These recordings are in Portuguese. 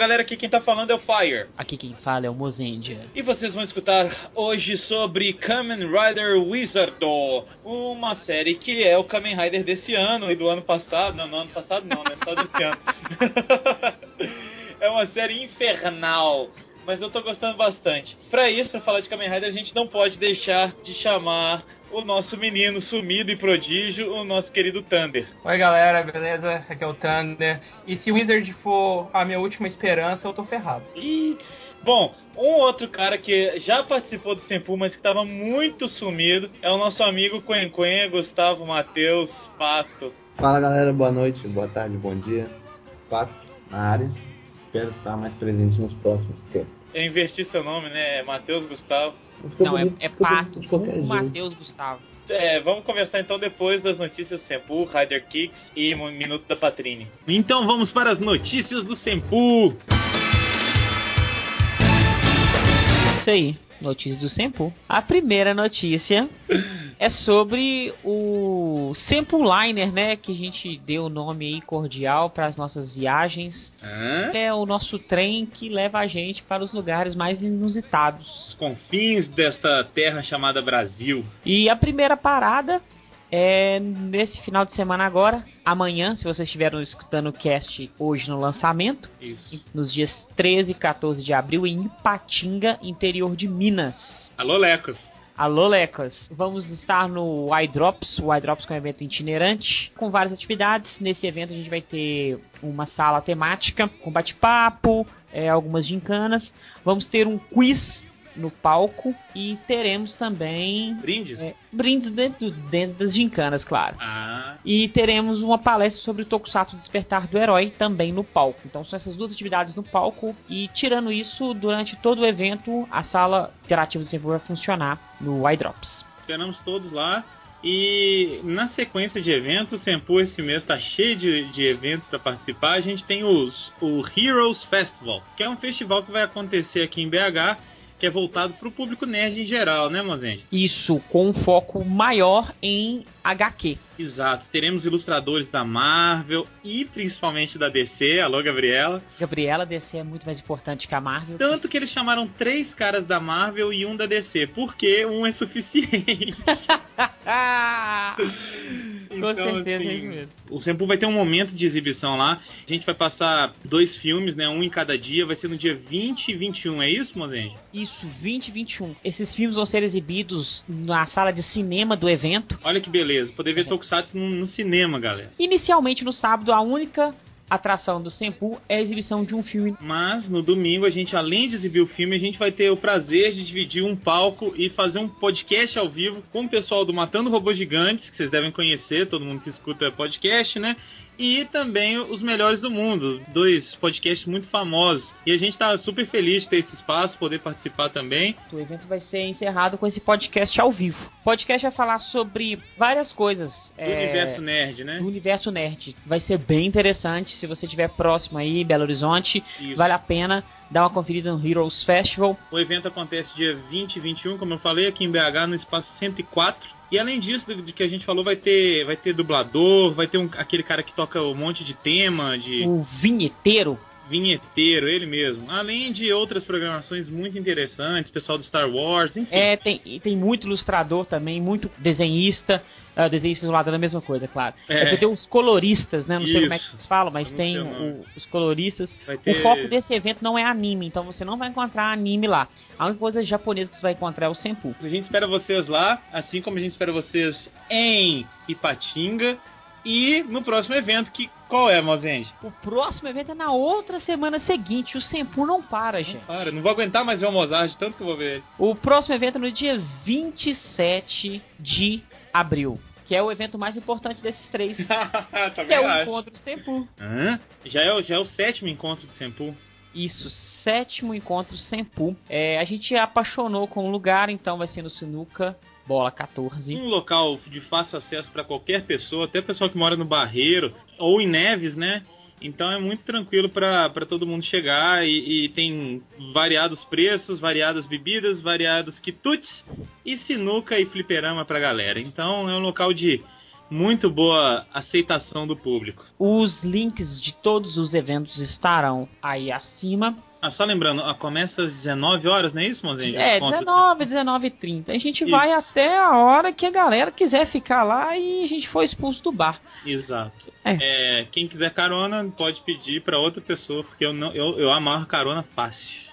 galera, aqui quem tá falando é o Fire. Aqui quem fala é o Mozendia. E vocês vão escutar hoje sobre Kamen Rider Wizardo, uma série que é o Kamen Rider desse ano e do ano passado. Não, no ano passado não, né? Só desse ano. é uma série infernal mas eu tô gostando bastante. Para isso, pra falar de Kamen Rider, a gente não pode deixar de chamar o nosso menino sumido e prodígio, o nosso querido Thunder. Oi galera, beleza? Aqui é o Thunder. E se o Wizard for a minha última esperança, eu tô ferrado. E bom, um outro cara que já participou do Sempu, mas que estava muito sumido, é o nosso amigo Quen Quen, Gustavo Matheus Pato. Fala galera, boa noite, boa tarde, bom dia. Pato na área. Espero estar mais presente nos próximos tempos. Eu inverti seu nome, né? É Matheus Gustavo. Não, é, é Pato, Matheus Gustavo. É, vamos conversar então depois das notícias do Sempu, Rider Kicks e Minuto da Patrine. Então vamos para as notícias do Sempu. Isso aí, notícias do Sempu. A primeira notícia é sobre o Sample Liner, né? Que a gente deu o nome aí cordial para as nossas viagens. Hã? É o nosso trem que leva a gente para os lugares mais inusitados. Confins desta terra chamada Brasil. E a primeira parada é nesse final de semana agora, amanhã, se vocês estiveram escutando o cast hoje no lançamento, Isso. nos dias 13 e 14 de abril em Ipatinga, interior de Minas. Alô, Lecos. Alô, Lecas. Vamos estar no iDrops, o iDrops é um evento itinerante, com várias atividades. Nesse evento a gente vai ter uma sala temática com bate-papo, é, algumas gincanas. Vamos ter um quiz no palco e teremos também Brindes? é, brindes dentro, dentro das gincanas, claro. Ah, E teremos uma palestra sobre o Tokusatsu Despertar do Herói também no palco. Então são essas duas atividades no palco. E tirando isso, durante todo o evento, a sala interativa do vai funcionar no iDrops. esperamos todos lá. E na sequência de eventos, o Sempu esse mês tá cheio de, de eventos para participar. A gente tem os, o Heroes Festival, que é um festival que vai acontecer aqui em BH, que é voltado para o público nerd em geral, né, Mozende? Isso com um foco maior em HQ. Exato. Teremos ilustradores da Marvel e principalmente da DC. Alô, Gabriela. Gabriela DC é muito mais importante que a Marvel. Tanto que eles chamaram três caras da Marvel e um da DC, porque um é suficiente. Ah! com Então, certeza é assim, isso mesmo. O Sempu vai ter um momento de exibição lá. A gente vai passar dois filmes, né? Um em cada dia. Vai ser no dia 20 e 21, é isso, Mozende? Isso, 2021. Esses filmes vão ser exibidos na sala de cinema do evento. Olha que beleza. Poder ver Tokusatsu no, no cinema, galera. Inicialmente no sábado, a única atração do Sempu é a exibição de um filme. Mas no domingo a gente, além de exibir o filme, a gente vai ter o prazer de dividir um palco e fazer um podcast ao vivo com o pessoal do Matando Robôs Gigantes, que vocês devem conhecer, todo mundo que escuta podcast, né? E também os melhores do mundo, dois podcasts muito famosos. E a gente tá super feliz de ter esse espaço, poder participar também. O evento vai ser encerrado com esse podcast ao vivo. O podcast vai falar sobre várias coisas. Do é, universo nerd, né? do universo nerd. Vai ser bem interessante. Se você estiver próximo aí, Belo Horizonte, Isso. vale a pena dar uma conferida no Heroes Festival. O evento acontece dia 20 e 21, como eu falei, aqui em BH, no espaço 104. E além disso, do, do que a gente falou, vai ter, vai ter dublador, vai ter um, aquele cara que toca um monte de tema, de O vinheteiro. vinheteiro, ele mesmo. Além de outras programações muito interessantes, pessoal do Star Wars, enfim. É, tem, tem muito ilustrador também, muito desenhista. Uh, isolado é a mesma coisa, claro. É. Vai ter os coloristas, né? Não sei como é que Isso. vocês falam, mas não tem o os coloristas. Vai O ter- foco desse evento não é anime, então você não vai encontrar anime lá. A única coisa japonesa que você vai encontrar é o Senpu. A gente espera vocês lá, assim como a gente espera vocês em Ipatinga. E no próximo evento, que qual é, Mozende? O próximo evento é na outra semana seguinte. O Senpu não para, gente. Para, não vou aguentar mais ver o Mozart, tanto que eu vou ver ele. O próximo evento é no dia 27 de abril. Que é o evento mais importante desses três. Que é o acho. encontro do Senpu. Hã? Já é, o- já é o sétimo encontro do Senpu. Isso, sétimo encontro Senpu. É, a gente apaixonou com o lugar, então vai ser no Sinuca, bola 14. Um local de fácil acesso para qualquer pessoa, até pessoal que mora no Barreiro ou em Neves, né? Então é muito tranquilo para todo mundo chegar e, e tem variados preços, variadas bebidas, variados quitutes e sinuca e fliperama pra galera. Então é um local de muito boa aceitação do público. Os links de todos os eventos estarão aí acima. Ah, só lembrando, ah, começa às 19 horas, não é isso, Mozinho? É, 19, 19 e 30. A gente isso. vai até a hora que a galera quiser ficar lá e a gente for expulso do bar. Exato. É. É, quem quiser carona pode pedir para outra pessoa, porque eu, não, eu, eu amarro carona fácil.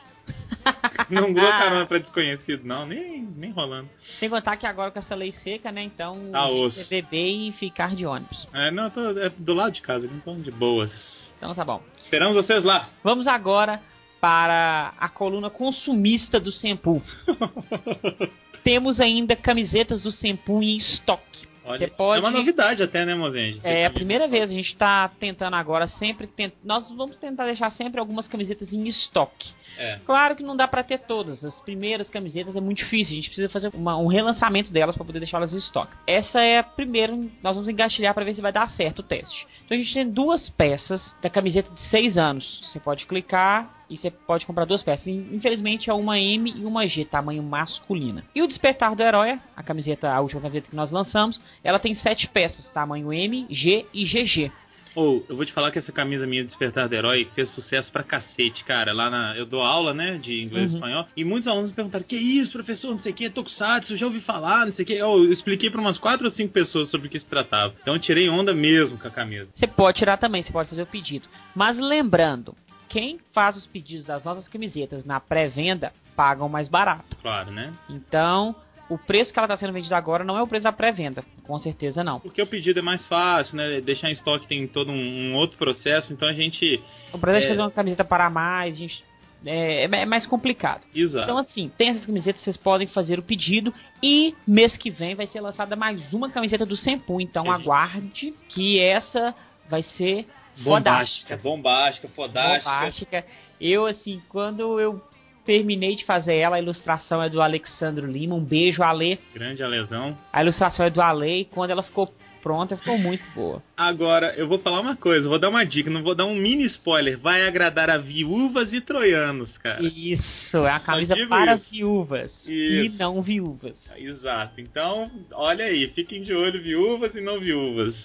não dou carona pra desconhecido, não, nem, nem rolando. Sem contar que agora com essa lei seca, né? Então, ah, beber e ficar de ônibus. É, não, tô, é do lado de casa, então de boas. Então tá bom. Esperamos vocês lá. Vamos agora para a coluna consumista do Sempu. Temos ainda camisetas do Sempu em estoque. Olha, pode... É uma novidade até, né, Mozenji? É a primeira vez. A gente está tentando agora sempre... Tent... Nós vamos tentar deixar sempre algumas camisetas em estoque. É. Claro que não dá para ter todas. As primeiras camisetas é muito difícil. A gente precisa fazer uma, um relançamento delas para poder deixá-las em estoque. Essa é a primeira. Nós vamos engatilhar para ver se vai dar certo o teste. Então a gente tem duas peças da camiseta de 6 anos. Você pode clicar e você pode comprar duas peças. Infelizmente é uma M e uma G, tamanho masculina. E o Despertar do Herói, a camiseta, a última camiseta que nós lançamos, ela tem sete peças, tamanho M, G e GG. Ou, oh, eu vou te falar que essa camisa minha Despertar do Herói fez sucesso pra cacete, cara. Lá na. Eu dou aula, né, de inglês e uhum. espanhol. E muitos alunos me perguntaram: que isso, professor? Não sei o que, é Tokusatsu, já ouvi falar, não sei o que. Eu, eu expliquei pra umas quatro ou cinco pessoas sobre o que se tratava. Então eu tirei onda mesmo com a camisa. Você pode tirar também, você pode fazer o pedido. Mas lembrando, quem faz os pedidos das nossas camisetas na pré-venda pagam mais barato. Claro, né? Então, o preço que ela está sendo vendida agora não é o preço da pré-venda, com certeza não. Porque o pedido é mais fácil, né? Deixar em estoque tem todo um, um outro processo, então a gente. O processo é... de fazer uma camiseta para mais, a gente é, é, mais complicado. Exato. Então, assim, tem essas camisetas, vocês podem fazer o pedido. E mês que vem vai ser lançada mais uma camiseta do Sempu. Então, aguarde que essa vai ser bombástica. Bombástica, fodástica. Bombástica. Eu, assim, quando eu terminei de fazer ela, a ilustração é do Alexandro Lima. Um beijo, Ale. Grande Alezão. A ilustração é do Ale e quando ela ficou pronta, ficou muito boa. Agora, eu vou falar uma coisa, vou dar uma dica, não vou dar um mini spoiler. Vai agradar a viúvas e troianos, cara. Isso, é a camisa para isso. viúvas isso. e não viúvas. Exato. Então, olha aí, fiquem de olho, viúvas e não viúvas.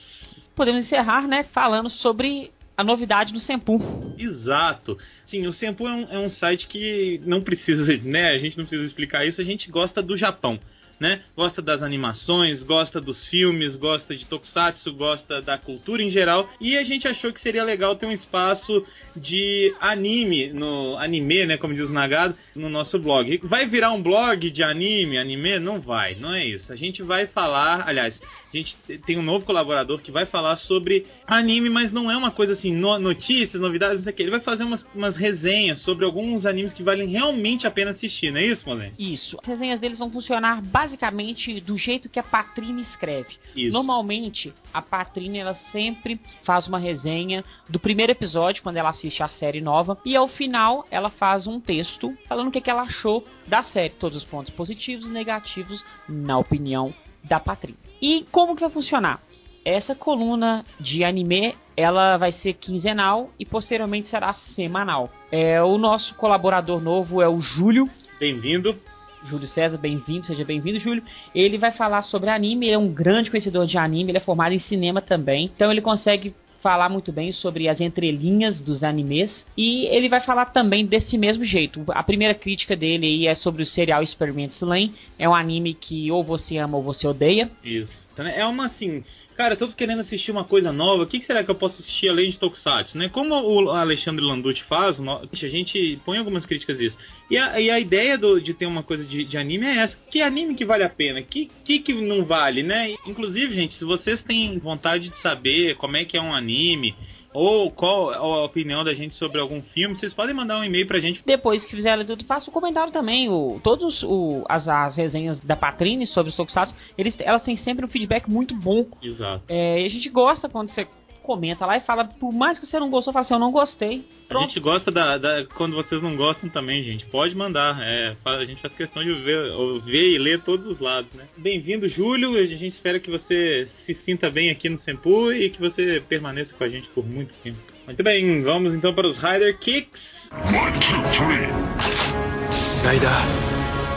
Podemos encerrar, né, falando sobre a novidade do Sempu. Exato. Sim, o Sempu é um, é um site que não precisa, né? A gente não precisa explicar isso, a gente gosta do Japão. Né? Gosta das animações, gosta dos filmes, gosta de tokusatsu, gosta da cultura em geral. E a gente achou que seria legal ter um espaço de anime, no anime, né, como diz o Nagado, no nosso blog. Vai virar um blog de anime, anime? Não vai, não é isso. A gente vai falar, aliás, a gente tem um novo colaborador que vai falar sobre anime, mas não é uma coisa assim, no, notícias, novidades, não sei o que. Ele vai fazer umas, umas resenhas sobre alguns animes que valem realmente a pena assistir, não é isso, Mozen? Isso. As resenhas deles vão funcionar basicamente do jeito que a Patrine escreve. Isso. Normalmente, a Patrine ela sempre faz uma resenha do primeiro episódio, quando ela assiste a série nova, e ao final ela faz um texto falando o que, que ela achou da série, todos os pontos positivos e negativos, na opinião da Patrine. E como que vai funcionar? Essa coluna de anime, ela vai ser quinzenal e posteriormente será semanal. É, o nosso colaborador novo é o Júlio. Bem-vindo. Júlio César, bem-vindo, seja bem-vindo, Júlio. Ele vai falar sobre anime, ele é um grande conhecedor de anime, ele é formado em cinema também, então ele consegue falar muito bem sobre as entrelinhas dos animes e ele vai falar também desse mesmo jeito. A primeira crítica dele aí é sobre o serial Experiment Lane. É um anime que ou você ama ou você odeia. Isso. É uma assim, cara, eu tô querendo assistir uma coisa nova, o que, será que eu posso assistir além de Tokusatsu, né? Como o Alexandre Landucci faz, a gente põe algumas críticas disso. E a, e a ideia do, de ter uma coisa de, de, anime é essa. Que anime que vale a pena? Que, que que não vale, né? Inclusive, gente, se vocês têm vontade de saber como é que é um anime, ou qual a opinião da gente sobre algum filme, vocês podem mandar um e-mail pra gente. Depois que fizerem tudo, faça um comentário também. O, todos o, as, as resenhas da Patrine sobre os Tokusatsu, eles, elas têm sempre um feedback muito bom. Exato. É, e a gente gosta quando você comenta lá e fala, por mais que você não gostou, fala assim, eu não gostei. Pronto. A gente gosta da, da, quando vocês não gostam também, gente. Pode mandar. É, a gente faz questão de ver, ver e ler todos os lados, né? Bem-vindo, Júlio. A gente espera que você se sinta bem aqui no Sempu e que você permaneça com a gente por muito tempo. Muito bem, vamos então para os Rider Kicks. One, two, three. Rider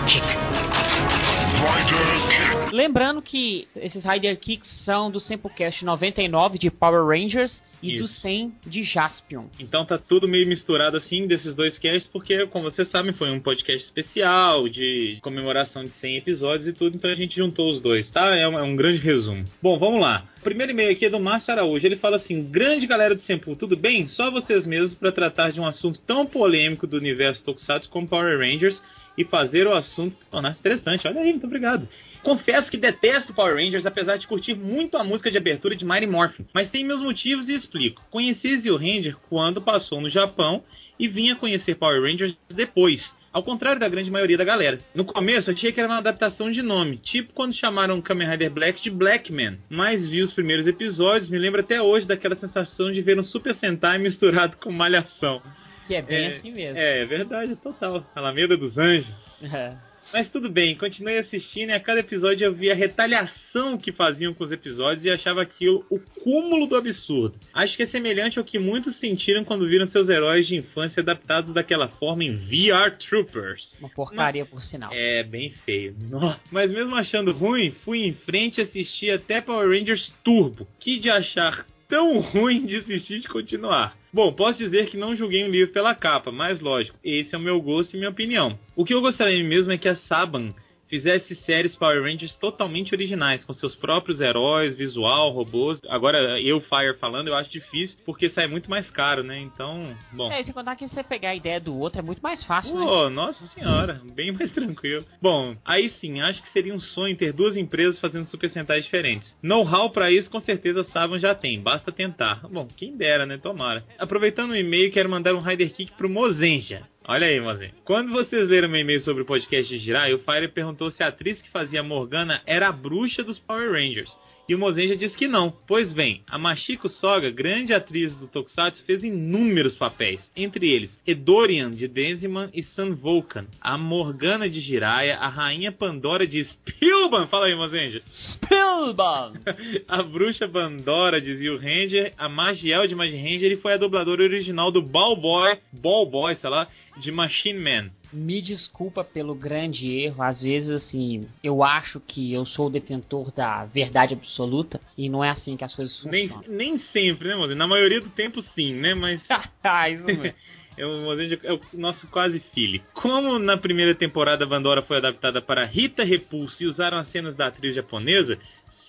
Kick. Lembrando que esses Rider Kicks são do Samplecast 99 de Power Rangers e do Isso. 100 de Jaspion. Então tá tudo meio misturado assim desses dois casts, porque, como vocês sabem, foi um podcast especial de comemoração de 100 episódios e tudo, então a gente juntou os dois, tá? É um, é um grande resumo. Bom, vamos lá. O primeiro e-mail aqui é do Márcio Araújo. Ele fala assim: Grande galera do Sempu, tudo bem? Só vocês mesmos para tratar de um assunto tão polêmico do universo Tokusatsu como Power Rangers e fazer o assunto tornar-se interessante. Olha aí, muito obrigado. Confesso que detesto Power Rangers, apesar de curtir muito a música de abertura de Mighty Morphin. Mas tem meus motivos e explico. Conheci Zio Ranger quando passou no Japão e vinha conhecer Power Rangers depois. Ao contrário da grande maioria da galera. No começo eu achei que era uma adaptação de nome, tipo quando chamaram Kamen Rider Black de Blackman. Mas vi os primeiros episódios, me lembro até hoje daquela sensação de ver um Super Sentai misturado com malhação. Que é bem É, assim mesmo. É, é verdade, total. Alameda dos Anjos. Mas tudo bem, continuei assistindo e a cada episódio eu via a retaliação que faziam com os episódios e achava aquilo o cúmulo do absurdo. Acho que é semelhante ao que muitos sentiram quando viram seus heróis de infância adaptados daquela forma em VR Troopers. Uma porcaria, por sinal. É, bem feio. Nó. Mas mesmo achando ruim, fui em frente e assisti até Power Rangers Turbo. Que de achar tão ruim de assistir de continuar. Bom, posso dizer que não julguei um livro pela capa, mas lógico, esse é o meu gosto e minha opinião. O que eu gostaria mesmo é que a Saban fizesse séries Power Rangers totalmente originais, com seus próprios heróis, visual, robôs. Agora, eu, Fire, falando, eu acho difícil, porque sai muito mais caro, né? Então, bom. É, e sem contar que você pegar a ideia do outro é muito mais fácil, né? Pô, nossa senhora, bem mais tranquilo. Bom, aí sim, acho que seria um sonho ter duas empresas fazendo Super Sentais diferentes. Know-how pra isso, com certeza, Saban já tem, basta tentar. Bom, quem dera, né? Tomara. Aproveitando o e-mail, quero mandar um Rider Kick pro Mozenja. Olha aí, Mozenja. Quando vocês leram meu e-mail sobre o podcast de Jirai, o Fire perguntou se a atriz que fazia Morgana era a bruxa dos Power Rangers. E o Mozenja disse que não. Pois bem, a Machiko Soga, grande atriz do Tokusatsu, fez inúmeros papéis. Entre eles, Edorian de Denziman e Sun Vulcan, a Morgana de Jiraiya, a Rainha Pandora de Spilban, fala aí, Mozenja. Spillball! a Bruxa Bandora de Zio Ranger, a Magiel de Magi Ranger e foi a dubladora original do Ball Boy, Ball Boy, sei lá, de Machine Man. Me desculpa pelo grande erro. Às vezes, assim, eu acho que eu sou o detentor da verdade absoluta e não é assim que as coisas Nem, funcionam. nem sempre, né, Mozenja? Na maioria do tempo, sim, né? Mas Ah, isso é. O é o nosso quase filho. Como na primeira temporada a Bandora foi adaptada para Rita Repulsa e usaram as cenas da atriz japonesa,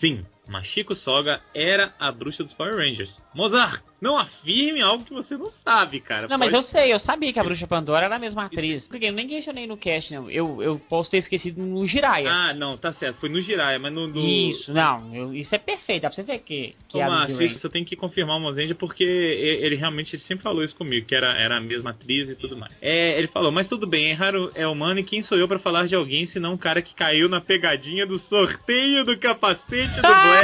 sim, Machiko Soga era a bruxa dos Power Rangers. Mozart, não afirme algo que você não sabe, cara. Não, mas Pode- eu sei, eu sabia que a Bruxa Pandora era a mesma atriz. Porque eu nem questionei no cast, não. Eu, eu posso ter esquecido no Jiraiya. Ah, não, tá certo. Foi no Jiraiya, mas no... Isso, não, eu- isso é perfeito, dá pra você ver que, que é a Márcio, Lady isso você tem que confirmar o Mozenja porque e- ele realmente ele sempre falou isso comigo, que era, era a mesma atriz e tudo mais. É, ele falou, mas tudo bem, errar é humano e quem sou eu pra falar de alguém senão um cara que caiu na pegadinha do sorteio do capacete do Black.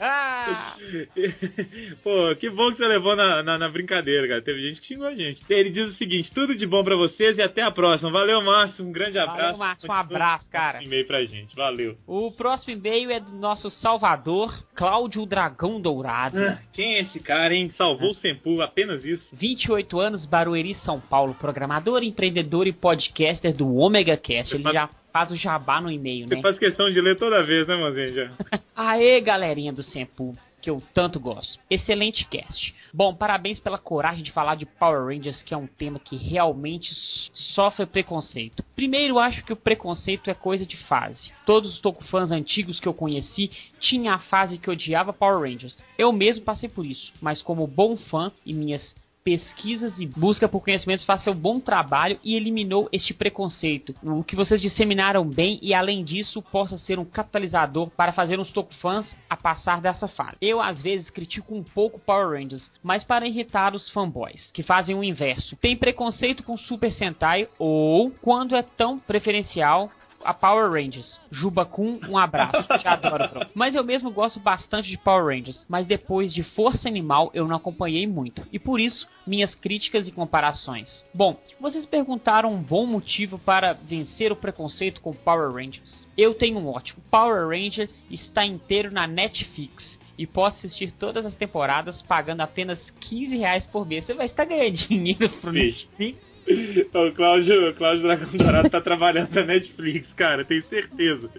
Ah! Pô, que bom que você levou na, na, na brincadeira, cara. Teve gente que xingou a gente. Ele diz o seguinte: tudo de bom pra vocês e até a próxima. Valeu, Márcio. Um grande Valeu, abraço. Márcio, um abraço, cara. E-mail pra gente. Valeu. O próximo e-mail é do nosso salvador, Cláudio Dragão Dourado. Quem é esse cara, hein? Salvou o Sempu, apenas isso. 28 anos, Barueri, São Paulo, programador, empreendedor e podcaster do Omega Cast. Ele já faz o jabá no e-mail, Você né? faz questão de ler toda vez, né, Mozenja? Aê, galerinha do Sempu, que eu tanto gosto. Excelente cast. Bom, parabéns pela coragem de falar de Power Rangers, que é um tema que realmente sofre preconceito. Primeiro, acho que o preconceito é coisa de fase. Todos os Tokufãs antigos que eu conheci tinham a fase que odiava Power Rangers. Eu mesmo passei por isso, mas como bom fã e minhas pesquisas e busca por conhecimentos faz seu bom trabalho e eliminou este preconceito. O que vocês disseminaram bem e além disso possa ser um catalisador para fazer uns Tokufãs a passar dessa fase. Eu às vezes critico um pouco Power Rangers, mas para irritar os fanboys, que fazem o inverso. Tem preconceito com Super Sentai ou quando é tão preferencial a Power Rangers. Juba Kun, um abraço. Te adoro, bro. Mas eu mesmo gosto bastante de Power Rangers. Mas depois de Força Animal eu não acompanhei muito. E por isso, minhas críticas e comparações. Bom, vocês perguntaram um bom motivo para vencer o preconceito com Power Rangers. Eu tenho um ótimo. Power Ranger está inteiro na Netflix. E posso assistir todas as temporadas pagando apenas 15 reais por mês. Você vai estar ganhando dinheiro pro. Netflix. O Cláudio, o Cláudio Dragão Dourado tá trabalhando na Netflix, cara, tenho certeza.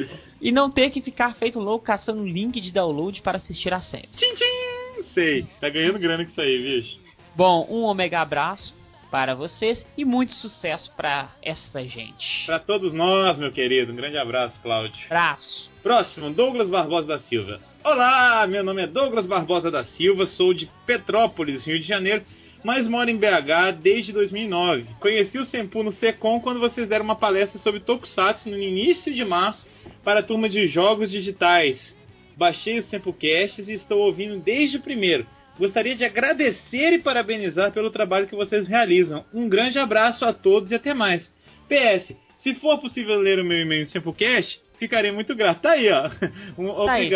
E não ter que ficar feito louco caçando link de download para assistir a série. Tchim, tchim! Sei, tá ganhando grana com isso aí, bicho. Bom, um omega abraço para vocês e muito sucesso para essa gente. Pra todos nós, meu querido, um grande abraço, Cláudio. Abraço. Próximo, Douglas Barbosa da Silva. Olá, meu nome é Douglas Barbosa da Silva, sou de Petrópolis, Rio de Janeiro, mas moro em BH desde 2009. Conheci o Sempu no Secom quando vocês deram uma palestra sobre Tokusatsu no início de março para a turma de jogos digitais. Baixei os Sempucasts e estou ouvindo desde o primeiro. Gostaria de agradecer e parabenizar pelo trabalho que vocês realizam. Um grande abraço a todos e até mais. PS, se for possível ler o meu e-mail em ficarei muito grato. Tá aí, ó. Um, Tá aí.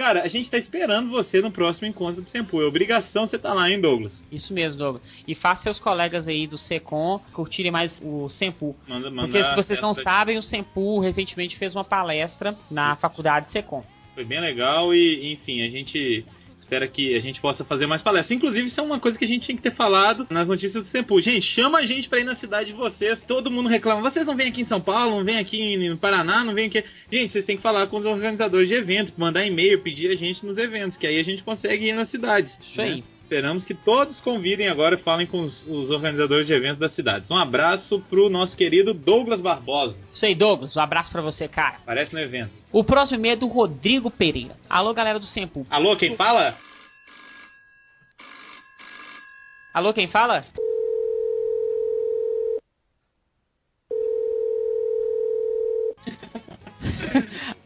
Cara, a gente tá esperando você no próximo encontro do Sempu. É obrigação você tá lá, hein, Douglas? Isso mesmo, Douglas. E faça seus colegas aí do Secom curtirem mais o Sempu. Manda, manda Porque se vocês não sabem, o Sempu recentemente fez uma palestra na faculdade Secom. Foi bem legal e, enfim, a gente espera que a gente possa fazer mais palestras. Inclusive, isso é uma coisa que a gente tinha que ter falado nas notícias do Sempu. Gente, chama a gente pra ir na cidade de vocês. Todo mundo reclama. Vocês não vêm aqui em São Paulo, não vêm aqui no Paraná, não vêm aqui. Gente, vocês têm que falar com os organizadores de eventos, mandar e-mail, pedir a gente nos eventos, que aí a gente consegue ir nas cidades. Isso né? Esperamos que todos convidem agora e falem com os, os organizadores de eventos das cidades. Um abraço pro nosso querido Douglas Barbosa. Isso aí, Douglas. Um abraço pra você, cara. Aparece no evento. O próximo e-mail é do Rodrigo Pereira. Alô, galera do Sempu. Alô, quem fala? Alô, quem fala?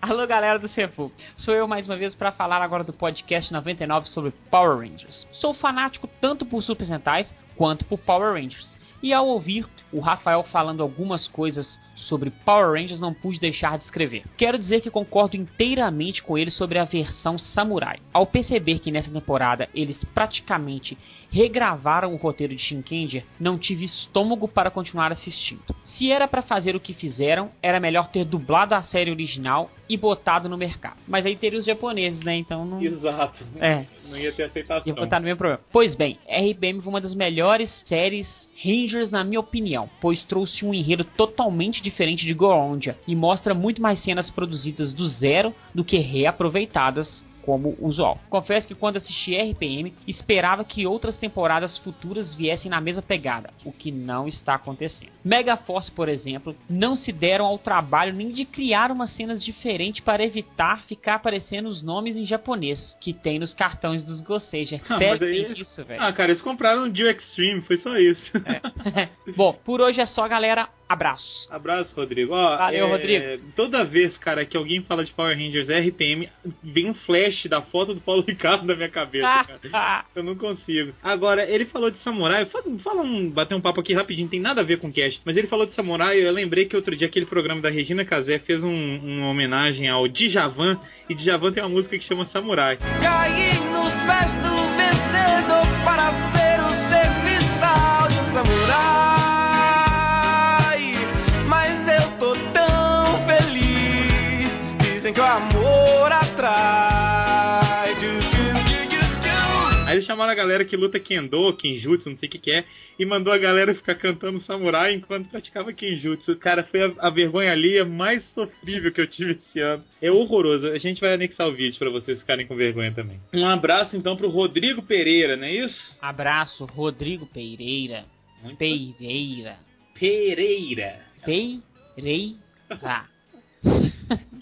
Alô, galera do Cefu. Sou eu mais uma vez para falar agora do podcast 99 sobre Power Rangers. Sou fanático tanto por Super Sentais quanto por Power Rangers. E ao ouvir o Rafael falando algumas coisas sobre Power Rangers, não pude deixar de escrever. Quero dizer que concordo inteiramente com ele sobre a versão Samurai. Ao perceber que nessa temporada eles praticamente regravaram o roteiro de Shinkenger, não tive estômago para continuar assistindo. Se era para fazer o que fizeram, era melhor ter dublado a série original e botado no mercado. Mas aí teria os japoneses, né? Então não. Exato. É, Não ia ter aceitação. ia botar no mesmo problema. Pois bem, RPM foi uma das melhores séries Rangers na minha opinião, pois trouxe um enredo totalmente diferente de Gorondia e mostra muito mais cenas produzidas do zero do que reaproveitadas como usual. Confesso que quando assisti RPM, esperava que outras temporadas futuras viessem na mesma pegada, o que não está acontecendo. Mega Force, por exemplo, não se deram ao trabalho nem de criar umas cenas diferentes para evitar ficar aparecendo os nomes em japonês que tem nos cartões dos Goseja. Ah, Sério mas aí- isso, velho? Ah, cara, eles compraram o Dio Extreme, foi só isso. Bom, por hoje é só, galera. Abraços. Abraço, Rodrigo. Ó, Valeu, é, Rodrigo. Toda vez, cara, que alguém fala de Power Rangers RPM, vem um flash da foto do Paulo Ricardo na minha cabeça, cara. Eu não consigo. Agora, ele falou de samurai. Fala, fala um, bater um papo aqui rapidinho, tem nada a ver com cast. Mas ele falou de samurai. Eu lembrei que outro dia aquele programa da Regina Casé fez um, uma homenagem ao Djavan. E Djavan tem uma música que chama Samurai. Caí nos pés do vencedor para ser o serviçal de um samurai. Mas eu tô tão feliz. Dizem que o amor atrai. Aí eles chamaram a galera que luta Kendo, Kenjutsu, não sei o que que é, e mandou a galera ficar cantando samurai enquanto praticava Kenjutsu. Cara, foi a, a vergonha alheia mais sofrível que eu tive esse ano. É horroroso. A gente vai anexar o vídeo pra vocês ficarem com vergonha também. Um abraço então pro Rodrigo Pereira, não é isso? Abraço, Rodrigo Pereira. Muito Pereira. Pereira. Pereira.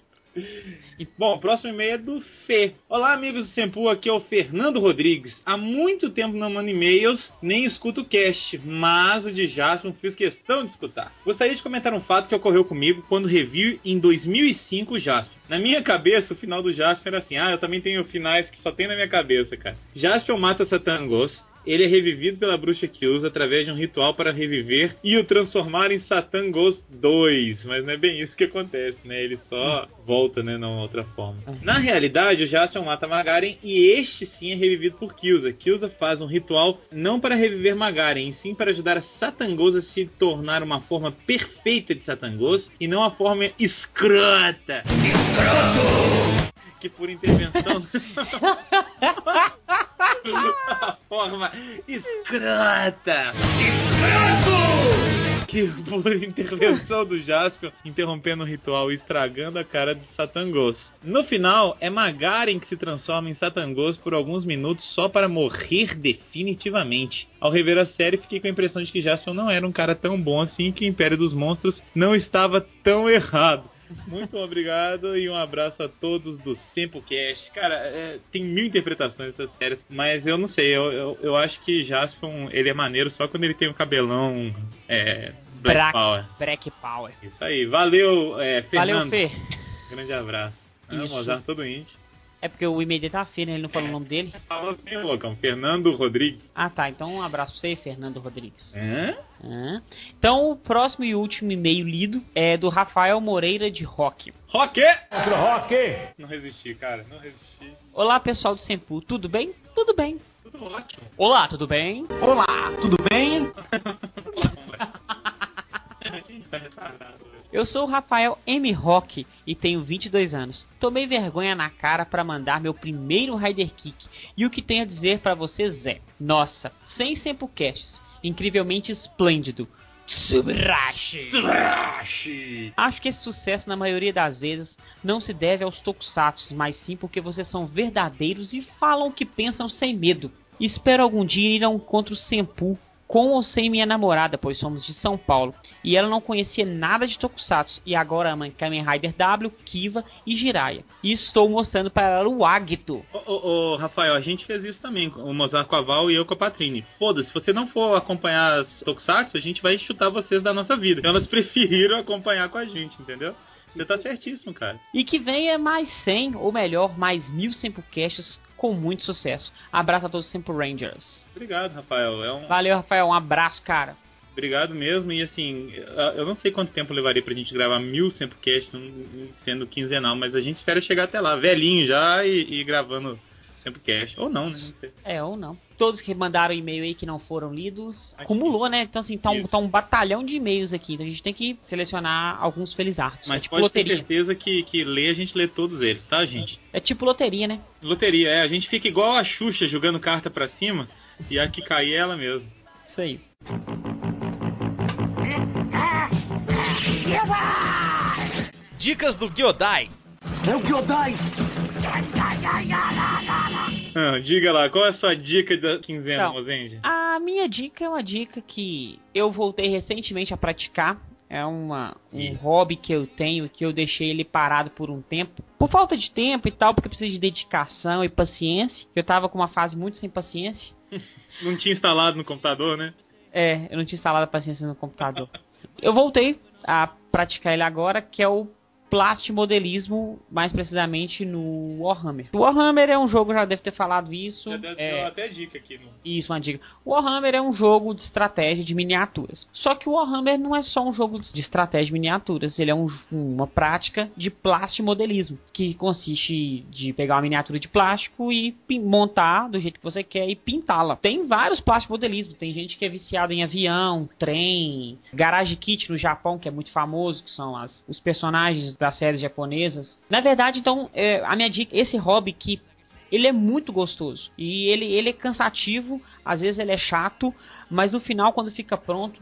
Bom, próximo e-mail é do Fê. Olá, amigos do Sempu, aqui é o Fernando Rodrigues. Há muito tempo não mando e-mails, nem escuto o cast, mas o de Jasper fiz questão de escutar. Gostaria de comentar um fato que ocorreu comigo quando revi em 2005 o Jasper. Na minha cabeça, o final do Jasper era assim, ah, eu também tenho finais que só tem na minha cabeça, cara. Jasper mata Satangos, ele é revivido pela bruxa Kyuza através de um ritual para reviver e o transformar em Satan Ghost 2. Mas não é bem isso que acontece, né? Ele só volta, né? Não outra forma. Na realidade, o Jaspion mata Magaren e este sim é revivido por Kyuza. Kyuza faz um ritual não para reviver Magaren, e sim para ajudar a Satan Ghost a se tornar uma forma perfeita de Satan Ghost e não a forma escrota. Escroto! Que por intervenção. a forma escrota. Escroto! que, por intervenção do Jasper, interrompendo o ritual e estragando a cara de Satangos. No final, é Magaren que se transforma em Satangos por alguns minutos só para morrer definitivamente. Ao rever a série, fiquei com a impressão de que Jasper não era um cara tão bom assim que o Império dos Monstros não estava tão errado. Muito obrigado e um abraço a todos do Sempocast. Cara, é, tem mil interpretações dessas séries, mas eu não sei, eu, eu, eu acho que Jaspion, ele é maneiro só quando ele tem o um cabelão é, Black Power. Black Power. Isso aí, valeu, é, Fernando. Valeu, Fê. Grande abraço. Isso. Mozart todo índio. É porque o e-mail dele tá feio, né? Ele não falou o nome dele. Fala assim, loucão. Fernando Rodrigues. Ah, tá. Então um abraço pra você, Fernando Rodrigues. Hã? Hã? Então o próximo e último e-mail lido é do Rafael Moreira de Rock. Rock! Rock! Não resisti, cara. Não resisti. Olá, pessoal do Sempu. Tudo bem? Tudo bem. Tudo ótimo. Olá, tudo bem? Olá, tudo bem? Tá retardado. Eu sou o Rafael M. Rock e tenho 22 anos. Tomei vergonha na cara pra mandar meu primeiro Rider Kick e o que tenho a dizer pra vocês é: Nossa, sem Sempucasts, incrivelmente esplêndido. Subrashi! Subrashi! Acho que esse sucesso, na maioria das vezes, não se deve aos tokusatsu, mas sim porque vocês são verdadeiros e falam o que pensam sem medo. Espero algum dia ir a um encontro Senpu com ou sem minha namorada, pois somos de São Paulo, e ela não conhecia nada de tokusatsu, e agora ama Kamen Rider W, Kiva e Jiraiya. E estou mostrando para ela o Agito. Ô, ô, ô, Rafael, a gente fez isso também, o Mozart com a Val e eu com a Patrine. Foda-se, se você não for acompanhar as Tokusatsu, a gente vai chutar vocês da nossa vida. Então elas preferiram acompanhar com a gente, entendeu? Você tá certíssimo, cara. E que venha mais 100, ou melhor, mais mil Sempucasts com muito sucesso. Abraço a todos os Rangers. Obrigado, Rafael. É um... Valeu, Rafael. Um abraço, cara. Obrigado mesmo. E assim, eu não sei quanto tempo levaria pra gente gravar mil Sempocast sendo quinzenal, mas a gente espera chegar até lá, velhinho já e, e gravando Sempocast. Ou não, né? Não sei. É, ou não. Todos que mandaram e-mail aí que não foram lidos, Acho acumulou, né? Então, assim, tá um, tá um batalhão de e-mails aqui. Então a gente tem que selecionar alguns felizardos. Mas é tipo pode ter loteria. certeza que, que ler a gente lê todos eles, tá, gente? É tipo loteria, né? Loteria, é. A gente fica igual a Xuxa jogando carta pra cima e a que cair é ela mesmo. Isso aí. Dicas do Gyodai. É o Gyodai! Ah, diga lá, qual é a sua dica da quinzena, Então, Mozende? A minha dica é uma dica que eu voltei recentemente a praticar. É uma, um Ih. hobby que eu tenho, que eu deixei ele parado por um tempo. Por falta de tempo e tal, porque precisa de dedicação e paciência. Eu tava com uma fase muito sem paciência. Não tinha instalado no computador, né? É, eu não tinha instalado a paciência no computador. Eu voltei a praticar ele agora, que é o plastimodelismo, mais precisamente no Warhammer. O Warhammer é um jogo, já deve ter falado isso. Já deu, é, até dica aqui. No... isso, uma dica. O Warhammer é um jogo de estratégia de miniaturas. Só que o Warhammer não é só um jogo de estratégia de miniaturas, ele é um- uma prática de plastimodelismo, que consiste de pegar uma miniatura de plástico e montar do jeito que você quer e pintá-la. Tem vários plastimodelismos, tem gente que é viciada em avião, trem, garage kit no Japão, que é muito famoso, que são as- os personagens das séries japonesas. Na verdade, então, é, a minha dica, esse hobby que ele é muito gostoso. E ele, ele é cansativo, às vezes ele é chato, mas no final, quando fica pronto,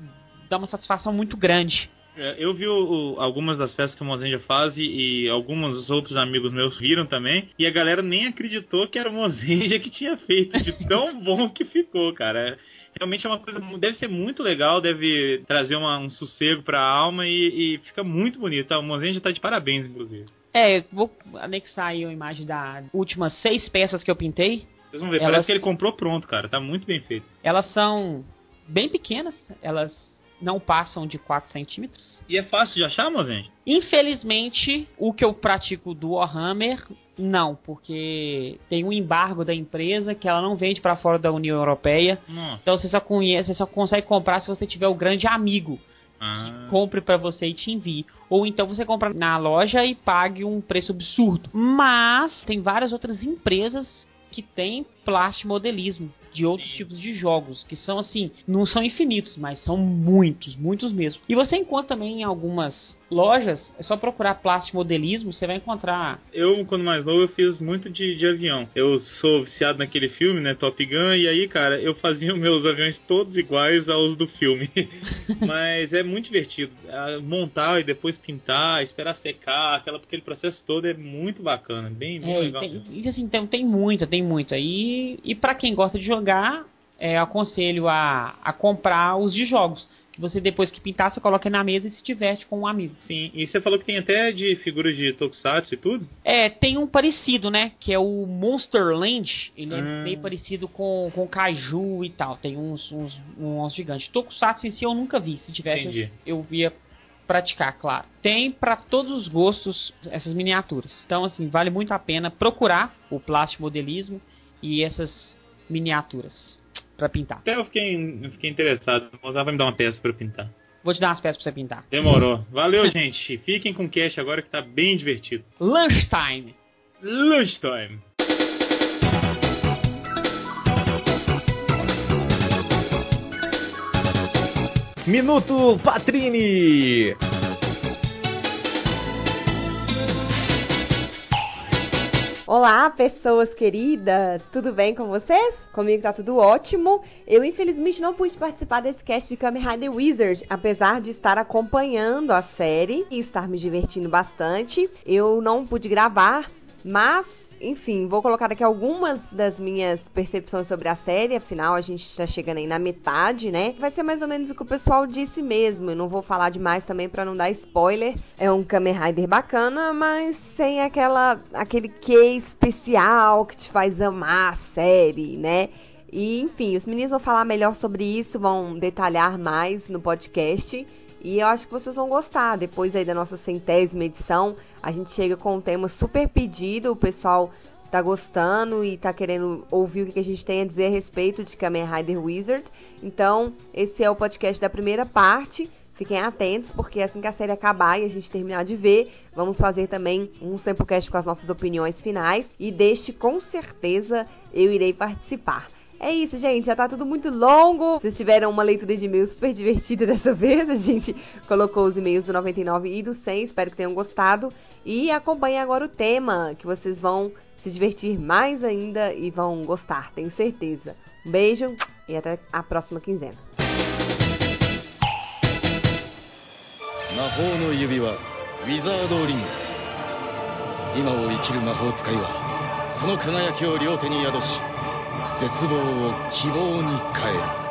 dá uma satisfação muito grande. É, Eu vi o- algumas das festas que o Mozenja faz e, e alguns outros amigos meus viram também. E a galera nem acreditou que era o Mozenja que tinha feito, de tão bom que ficou, cara. Realmente é uma coisa, deve ser muito legal, deve trazer uma- um sossego pra alma e, e fica muito bonito. Tá? O Mozenja tá de parabéns, inclusive. É, vou anexar aí a imagem das últimas seis peças que eu pintei. Vocês vão ver, Elas- parece que ele comprou pronto, cara. Tá muito bem feito. Elas são bem pequenas, elas não passam de 4 centímetros. E é fácil de achar, Mozenja? Infelizmente, o que eu pratico do Warhammer, não, porque tem um embargo da empresa que ela não vende para fora da União Europeia. Nossa. Então você só conhece, você só consegue comprar se você tiver o grande amigo Ah, compre pra você e te envie. Ou então você compra na loja e pague um preço absurdo. Mas tem várias outras empresas que têm plastimodelismo de outros tipos de jogos, que são assim, não são infinitos, mas são muitos, muitos mesmo. E você encontra também em algumas lojas, é só procurar plástico modelismo, você vai encontrar. Eu, quando mais novo, eu fiz muito de, de avião. Eu sou viciado naquele filme, né, Top Gun, e aí, cara, eu fazia os meus aviões todos iguais aos do filme. Mas é muito divertido. Ah, Montar e depois pintar, esperar secar, aquela, aquele processo todo é muito bacana, bem, bem É, legal. tem, e assim, tem, tem muita, tem muita. E, e para quem gosta de jogar, é, aconselho a, a comprar os de jogos. Você, depois que pintar, você coloca na mesa e se diverte com um amigo. Sim, e você falou que tem até de figuras de Tokusatsu e tudo? É, tem um parecido, né? Que é o Monster Land. Ele é Ah. meio parecido com, com Kaiju e tal. Tem uns, uns, uns gigantes. Tokusatsu em si eu nunca vi. Se tivesse, Entendi. eu ia praticar, claro. Tem pra todos os gostos essas miniaturas. Então, assim, vale muito a pena procurar o plástico modelismo e essas miniaturas pra pintar. Até eu fiquei, eu fiquei interessado. O Mozart vai me dar uma peça pra eu pintar. Vou te dar umas peças pra você pintar. Demorou. Valeu, gente. Fiquem com o cash agora que tá bem divertido. Lunchtime. Lunchtime. Minuto Patrini! Olá, pessoas queridas! Tudo bem com vocês? Comigo tá tudo ótimo. Eu, infelizmente, não pude participar desse cast de Kamen Rider Wizard, apesar de estar acompanhando a série e estar me divertindo bastante. Eu não pude gravar, mas, enfim, vou colocar aqui algumas das minhas percepções sobre a série, afinal a gente está chegando aí na metade, né? Vai ser mais ou menos o que o pessoal disse mesmo. Eu não vou falar demais também para não dar spoiler. É um Kamen Rider bacana, mas sem aquela aquele quê especial que te faz amar a série, né? E, enfim, os meninos vão falar melhor sobre isso, vão detalhar mais no podcast. E eu acho que vocês vão gostar. Depois aí da nossa centésima edição, a gente chega com um tema super pedido. O pessoal tá gostando e tá querendo ouvir o que a gente tem a dizer a respeito de Kamen Rider Wizard. Então, esse é o podcast da primeira parte. Fiquem atentos, porque assim que a série acabar e a gente terminar de ver, vamos fazer também um Samplecast com as nossas opiniões finais. E deste, com certeza, eu irei participar. É isso, gente. Já tá tudo muito longo. Vocês tiveram uma leitura de e-mails super divertida dessa vez. A gente colocou os e-mails do 99 e do 100. Espero que tenham gostado. E acompanhem agora o tema, que vocês vão se divertir mais ainda e vão gostar, tenho certeza. Um beijo e até a próxima quinzena. 魔法の指輪ウィザードリング今を生きる魔法使いはその輝きを両手に宿し 絶望を希望に変える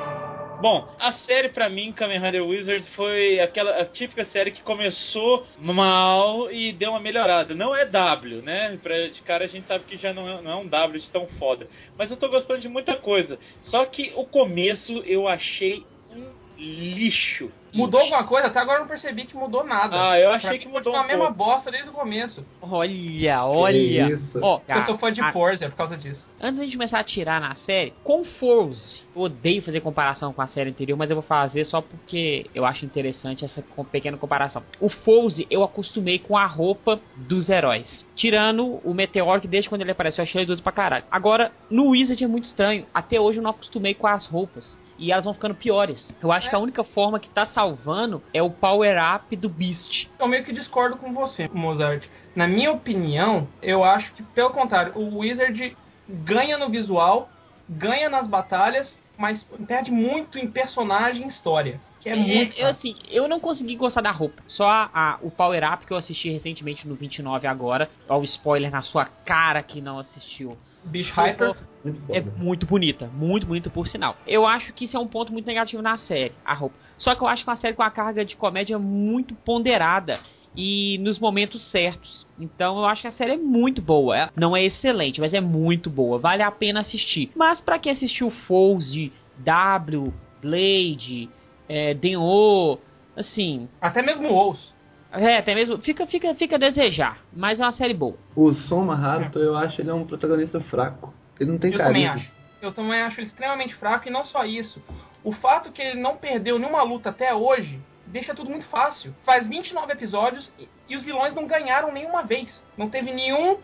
Bom, a série pra mim, Kamen Rider Wizard, foi aquela a típica série que começou mal e deu uma melhorada. Não é W, né? Pra, de cara a gente sabe que já não é, não é um W de tão foda. Mas eu tô gostando de muita coisa. Só que o começo eu achei um lixo. Mudou alguma coisa? Até agora eu não percebi que mudou nada. Ah, eu achei Pra que mudou um a mesma bosta desde o começo. Olha, olha. isso? Ó, eu sou fã de a- Forza, é por causa disso. Antes de começar a tirar na série, com Force, eu odeio fazer comparação com a série anterior, mas eu vou fazer só porque eu acho interessante essa pequena comparação. O Force eu acostumei com a roupa dos heróis. Tirando o Meteor, que desde quando ele apareceu eu achei ele doido pra caralho. Agora, no Wizard é muito estranho. Até hoje eu não acostumei com as roupas. E elas vão ficando piores. Eu acho que a única forma que tá salvando é o power up do Beast. Eu meio que discordo com você, Mozart. Na minha opinião, eu acho que, pelo contrário, o Wizard ganha no visual, ganha nas batalhas, mas perde muito em personagem e história. Que é, muito. eu, assim, eu não consegui gostar da roupa. Só a, a- o Power Up que eu assisti recentemente no 29 agora. Ó, o spoiler na sua cara que não assistiu. Bicho Hyper. Muito É foda. muito bonita, muito bonita por sinal. Eu acho que isso é um ponto muito negativo na série, a roupa. Só que eu acho que é uma série com uma carga de comédia muito ponderada e nos momentos certos. Então eu acho que a série é muito boa. É- Não é excelente, mas é muito boa. Vale a pena assistir. Mas pra quem assistiu Fouse, W, Blade, é, Den-O, assim, Até mesmo o Ous. É, até mesmo fica, fica, fica a desejar. Mas é uma série boa. O Soma Haruto, eu acho ele é um protagonista fraco. Ele não tem Eu também carisma. acho. Eu também acho ele extremamente fraco e não só isso. O fato que ele não perdeu nenhuma luta até hoje deixa tudo muito fácil. Faz 29 episódios e, e os vilões não ganharam nenhuma vez. Não teve nenhum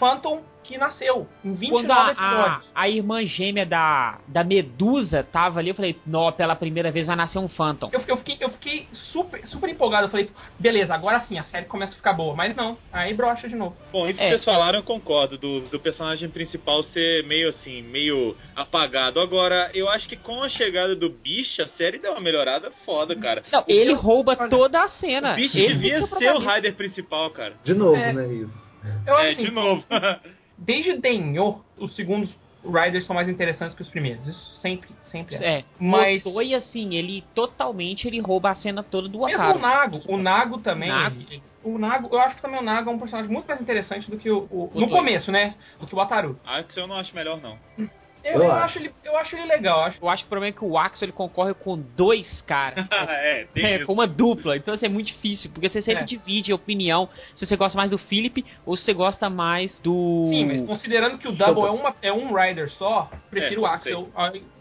Phantom que nasceu em 29 Quando a, a, episódios. a irmã gêmea da, da Medusa tava ali, eu falei, nó, pela primeira vez vai nascer um Phantom. Eu, eu fiquei, eu fiquei super, super empolgado. Eu falei, beleza, agora sim a série começa a ficar boa. Mas não, aí brocha de novo. Bom, isso É. que vocês falaram, eu concordo, do, do personagem principal ser meio assim, meio apagado. Agora, eu acho que com a chegada do bicho, a série deu uma melhorada foda, cara. Não, ele rouba toda a cena. O bicho ele devia é ser o. Rider principal, cara. De novo, É. né, isso. Eu É, assim, de novo. desde Denho, os segundos Riders são mais interessantes que os primeiros. Isso sempre, sempre é. É, Mas- e assim, ele totalmente ele rouba a cena toda do Wataru. o Nago, o Nago também. Nago. ele- o Nago, eu acho que também o Nago é um personagem muito mais interessante do que o. o- O no começo, né? Do que o Wataru. Ah, que eu não acho melhor, não. Eu, Eu acho. ele, eu acho ele legal. eu Acho, Eu acho que o problema é que o Axel ele concorre com dois caras. é, tem É, com uma dupla, então assim, é muito difícil, porque você sempre É. divide a opinião se você gosta mais do Philip ou se você gosta mais do. sim, mas considerando que o Double é, uma, é um Rider só, prefiro É, o Axel.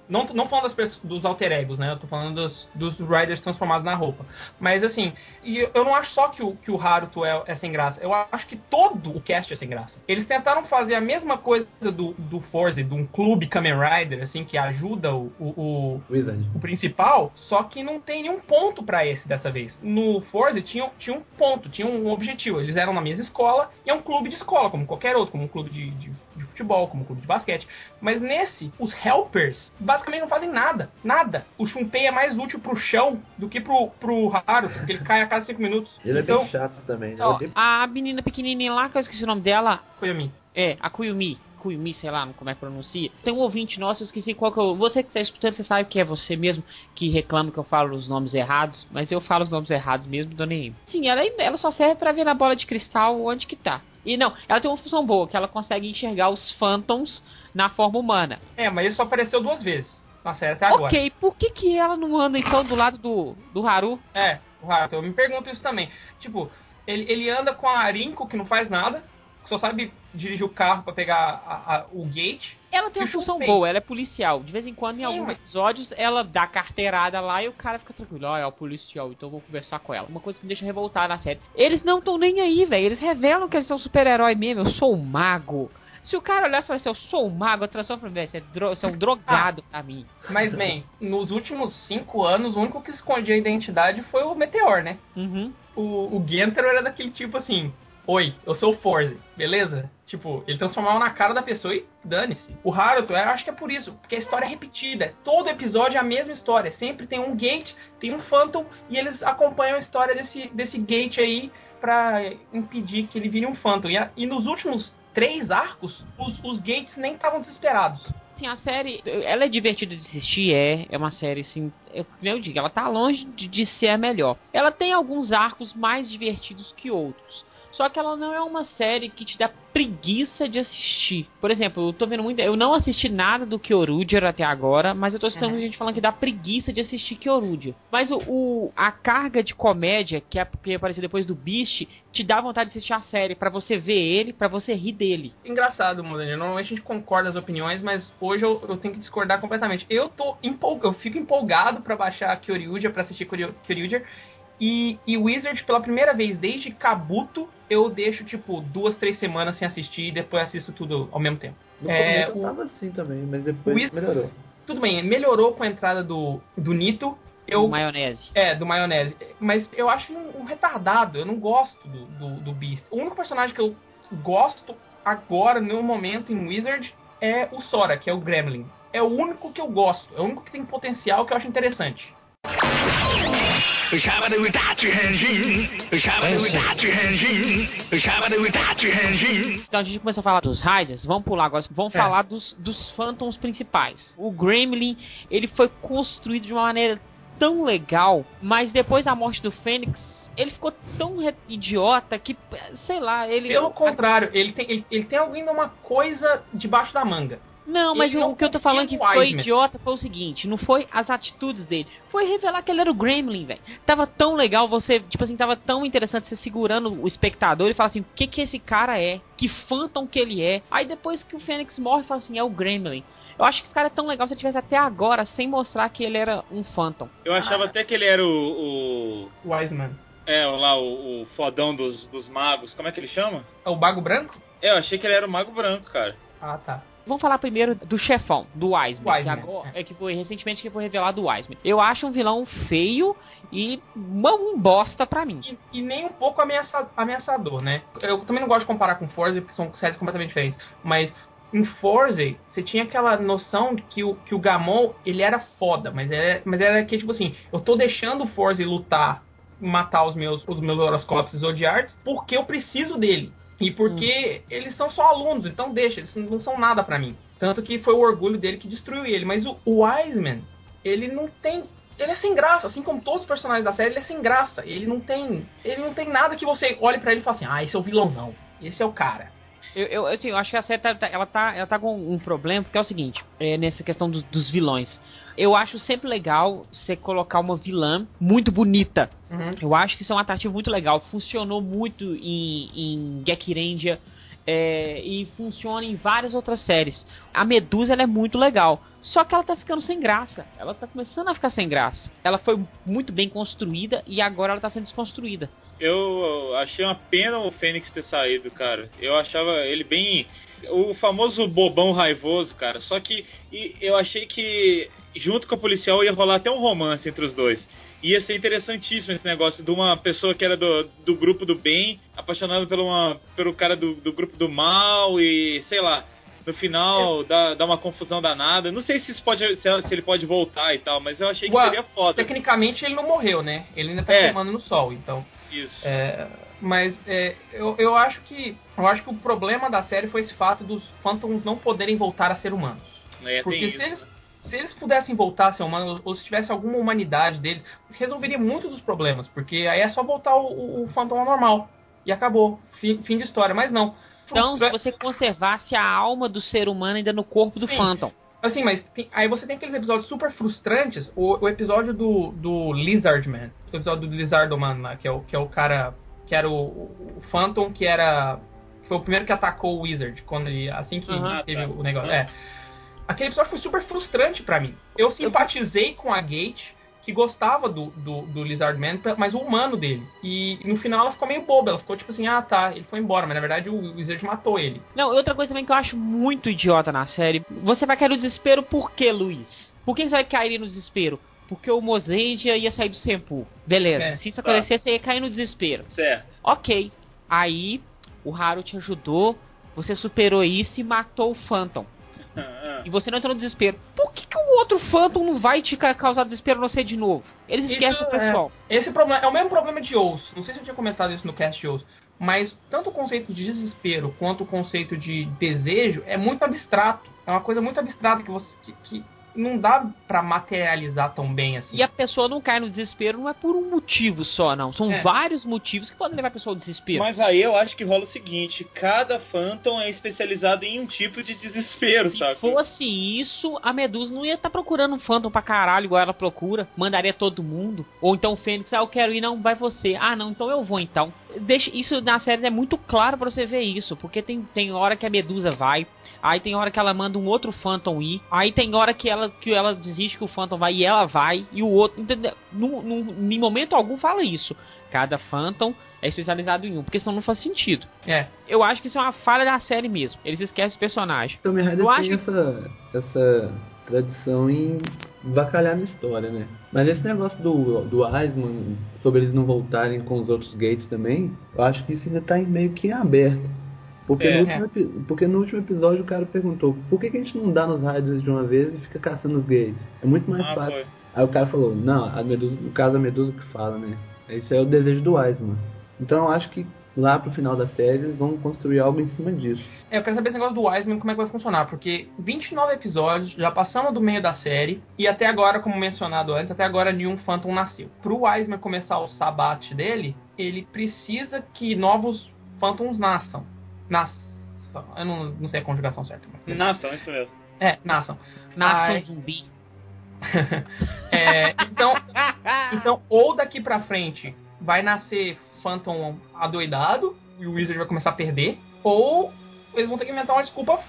Não, não falando das dos alter egos, né? Eu tô falando dos, dos Riders transformados na roupa. Mas assim, e eu não acho só que o, que o Haruto é, é sem graça. Eu acho que todo o cast é sem graça. Eles tentaram fazer a mesma coisa do, do Force, de um clube Kamen Rider, assim, que ajuda o, o, o, o principal, só que não tem nenhum ponto pra esse dessa vez. No Forza tinha, tinha um ponto, tinha um objetivo. Eles eram na mesma escola e é um clube de escola, como qualquer outro, como um clube de, de, de futebol, como clube de basquete. Mas nesse, os helpers basicamente não fazem nada. Nada. O Shunpei é mais útil pro chão do que pro, pro Haru, porque ele cai a cada cinco minutos. Ele é então, bem chato também. Ele ó, é bem... A menina pequenininha lá, que eu esqueci o nome dela, mim. é, a Kuyumi. Kuyumi, sei lá como é que pronuncia. Tem um ouvinte nosso, eu esqueci qual que é o... Você que tá escutando, você sabe que é você mesmo que reclama que eu falo os nomes errados, mas eu falo os nomes errados mesmo, dona. Sim, ela, ela só serve pra ver na bola de cristal onde que tá. E não, ela tem uma função boa, que ela consegue enxergar os phantoms na forma humana. É, mas ele só apareceu duas vezes na série até agora. Ok, por que que ela não anda então do lado do, do Haru? É, o Haruto, eu me pergunto isso também. Tipo, ele, ele anda com a Arinko, que não faz nada, que só sabe dirigir o carro pra pegar a- a- o gate. Ela tem uma função boa, ela é policial. De vez em quando, em Sim, alguns mas- episódios, ela dá carteirada lá e o cara fica tranquilo. Ó, é o policial, então eu vou conversar com ela. Uma coisa que me deixa revoltar na série. Eles não estão nem aí, velho. Eles revelam que eles são super-herói mesmo. Eu sou um mago. Se o cara olhar e falar assim, eu sou um mago, eu transformo velho. Você é, dro você é um drogado pra mim. Mas, bem, nos últimos cinco anos, o único que escondia a identidade foi o Meteor, né? Uhum. O, o Gentaro era daquele tipo assim: Oi, eu sou o Forze, beleza? Tipo, ele transformava na cara da pessoa e dane-se. O Haruto, eu acho que é por isso, porque a história é repetida. Todo episódio é a mesma história. Sempre tem um gate, tem um Phantom, e eles acompanham a história desse, desse gate aí pra impedir que ele vire um Phantom. E, a- e nos últimos três arcos, os, os gates nem estavam desesperados. Assim, a série, ela é divertida de assistir, é. É uma série, assim, eu, eu digo, ela tá longe de, de ser a melhor. Ela tem alguns arcos mais divertidos que outros. Só que ela não é uma série que te dá preguiça de assistir. Por exemplo, eu tô vendo muito. Eu não assisti nada do Kyoruger até agora, mas eu tô escutando Uhum. gente falando que dá preguiça de assistir Kyoruger. Mas o, o- a carga de comédia, que é porque apareceu depois do Beast, te dá vontade de assistir a série, pra você ver ele, pra você rir dele. Engraçado, Modena. Normalmente a gente concorda as opiniões, mas hoje eu, eu tenho que discordar completamente. Eu tô empol... eu fico empolgado pra baixar Kyoryuger, pra assistir Kyoryuger. E, e Wizard, pela primeira vez desde Kabuto, eu deixo, tipo, duas, três semanas sem assistir e depois assisto tudo ao mesmo tempo. No É, começo o- tava assim também, mas depois o Wiz- melhorou. Tudo bem, melhorou com a entrada do, do Nito. Eu, Maionese. É, do maionese. Mas eu acho um, um retardado. Eu não gosto do, do, do Beast. O único personagem que eu gosto agora, no momento, em Wizard, é o Sora, que é o Gremlin. É o único que eu gosto. É o único que tem potencial que eu acho interessante. Então a gente começou a falar dos Riders, vamos pular agora, vamos É. falar dos, dos Phantoms principais. O Gremlin, ele foi construído de uma maneira tão legal, mas depois da morte do Fênix, ele ficou tão idiota que, sei lá, ele... Pelo contrário, ele tem, ele, ele tem ainda uma coisa debaixo da manga. Não, mas ele o não que eu tô falando que foi Wiseman. idiota foi o seguinte, não foi as atitudes dele, foi revelar que ele era o Gremlin, velho. Tava tão legal você, tipo assim, tava tão interessante você segurando o espectador e falar assim, o que que esse cara é? Que Phantom que ele é? Aí depois que o Fênix morre, fala assim, é o Gremlin. Eu acho que esse cara é tão legal se eu tivesse até agora sem mostrar que ele era um Phantom. Eu achava até que ele era o. o Wiseman. é, o lá, o, o fodão dos, dos magos. Como é que ele chama? É o Bago Branco? É, eu achei que ele era o Mago Branco, cara. Ah, tá. Vamos falar primeiro do chefão, do Wiseman. Wiseman, que agora, é que foi recentemente que foi revelado o Wiseman. Eu acho um vilão feio e um bosta pra mim. E, e nem um pouco ameaça- ameaçador, né? Eu também não gosto de comparar com Forza, porque são séries completamente diferentes. Mas em Forza, você tinha aquela noção de que o, que o Gamon, ele era foda, mas era, mas era que, tipo assim, eu tô deixando o Forza lutar, matar os meus, os meus Horoscopes Zodiarts, porque eu preciso dele. E porque eles são só alunos, então deixa, eles não são nada pra mim. Tanto que foi o orgulho dele que destruiu ele. Mas o, Wiseman, ele não tem ele é sem graça, assim como todos os personagens da série, ele é sem graça. Ele não tem, ele não tem nada que você olhe pra ele e fale assim: "Ah, esse é o vilãozão. Esse é o cara". Eu, eu, assim, eu acho que a série tá, tá- ela, tá, ela tá com um problema, porque é o seguinte, é, nessa questão dos, dos vilões. Eu acho sempre legal você colocar uma vilã muito bonita. Eu acho que isso é um atrativo muito legal. Funcionou muito em, em Gekirendia é, e funciona em várias outras séries. A Medusa ela é muito legal. Só que ela tá ficando sem graça. Ela tá começando a ficar sem graça. Ela foi muito bem construída e agora ela tá sendo desconstruída. Eu achei uma pena o Fênix ter saído, cara. Eu achava ele bem. O famoso bobão raivoso, cara. Só que eu achei que junto com a policial ia rolar até um romance entre os dois. Ia ser interessantíssimo esse negócio de uma pessoa que era do, do grupo do bem, apaixonada pelo, uma, pelo cara do, do grupo do mal e sei lá. No final dá, dá uma confusão danada. Não sei se, isso pode, se, se ele pode voltar e tal, mas eu achei que Ué, seria foda. Tecnicamente ele não morreu, né? Ele ainda tá É. queimando no sol, então. Isso. É, mas é, eu, eu acho que eu acho que o problema da série foi esse fato dos Phantoms não poderem voltar a ser humanos. É, Porque tem se isso. eles, se eles pudessem voltar a ser humanos, ou se tivesse alguma humanidade deles, resolveria muito dos problemas. Porque aí é só voltar o, o, ao normal. E acabou. Fim, fim de história. Mas não. Então, se você conservasse a alma do ser humano ainda no corpo do Sim. Phantom. Assim, mas tem- aí você tem aqueles episódios super frustrantes. O, o episódio do, do Lizardman. O episódio do Lizardoman lá, que é o, que é o cara. Que era o, o Phantom, que era. Foi o primeiro que atacou o Wizard. Quando ele, assim que teve tá. o negócio. É. Aquele episódio foi super frustrante pra mim. Eu simpatizei com a Gate, que gostava do, do, do Lizardman, mas o humano dele. E no final ela ficou meio boba. Ela ficou tipo assim, ah tá, ele foi embora. Mas na verdade o Wizard matou ele. Não, outra coisa também que eu acho muito idiota na série. Você vai cair no desespero por quê, Luiz? Por que você vai cair no desespero? Porque o Mozendia ia sair do Sempu. Beleza. É, Se isso tá. acontecer, você ia cair no desespero. Certo. Ok. Aí, o Haru te ajudou, você superou isso e matou o Phantom. Ah. E você não entrou no desespero. Por que, que o outro Phantom não vai te ca- causar desespero você de novo? Eles Isso esquecem o é- pessoal. Esse problema é o mesmo problema de Ous. Não sei se eu tinha comentado isso no cast de Ous. Mas tanto o conceito de desespero quanto o conceito de desejo é muito abstrato. É uma coisa muito abstrata que você que, que não dá pra materializar tão bem assim. E a pessoa não cai no desespero não é por um motivo só, não. São É. vários motivos que podem levar a pessoa ao desespero. Mas aí eu acho que rola o seguinte: cada Phantom é especializado em um tipo de desespero, Se saca? fosse isso, a Medusa não ia estar procurando um Phantom pra caralho, igual ela procura. Mandaria todo mundo. Ou então o Fênix, ah, eu quero ir, não, vai você. Ah, não, então eu vou então. Deixa, isso na série é muito claro pra você ver isso. Porque tem, tem hora que a Medusa vai. Aí tem hora que ela manda um outro Phantom ir. Aí tem hora que ela, que ela desiste que o Phantom vai e ela vai. E o outro. Entendeu? Num, num, em momento algum fala isso. Cada Phantom é especializado em um. Porque senão não faz sentido. É. Eu acho que isso é uma falha da série mesmo. Eles esquecem o personagem. Tommy Rider Eu tem acho essa, essa tradição em bacalhar na história, né? Mas esse negócio do, do Eisman, sobre eles não voltarem com os outros gates também, eu acho que isso ainda tá em- meio que aberto. Porque, É. no último, porque no último episódio o cara perguntou por que, que a gente não dá nos Riders de uma vez e fica caçando os gates? É muito mais Ah, fácil. foi. Aí o cara falou, não, a Medusa, no caso a Medusa que fala, né? Isso é o desejo do Eisman. Então eu acho que lá pro final da série eles vão construir algo em cima disso. É, eu quero saber esse negócio do Wiseman, como é que vai funcionar, porque 29 episódios, já passamos do meio da série, e até agora, como mencionado antes, até agora nenhum Phantom nasceu. Pro Wiseman começar o sabate dele, ele precisa que novos Phantoms nasçam. Nasçam. Eu não, não sei a conjugação certa. Mas... Nação, isso mesmo. É, nasçam. Nação Ai. zumbi. É, então, então, ou daqui pra frente vai nascer Phantom adoidado e o Wizard vai começar a perder, ou eles vão ter que inventar uma desculpa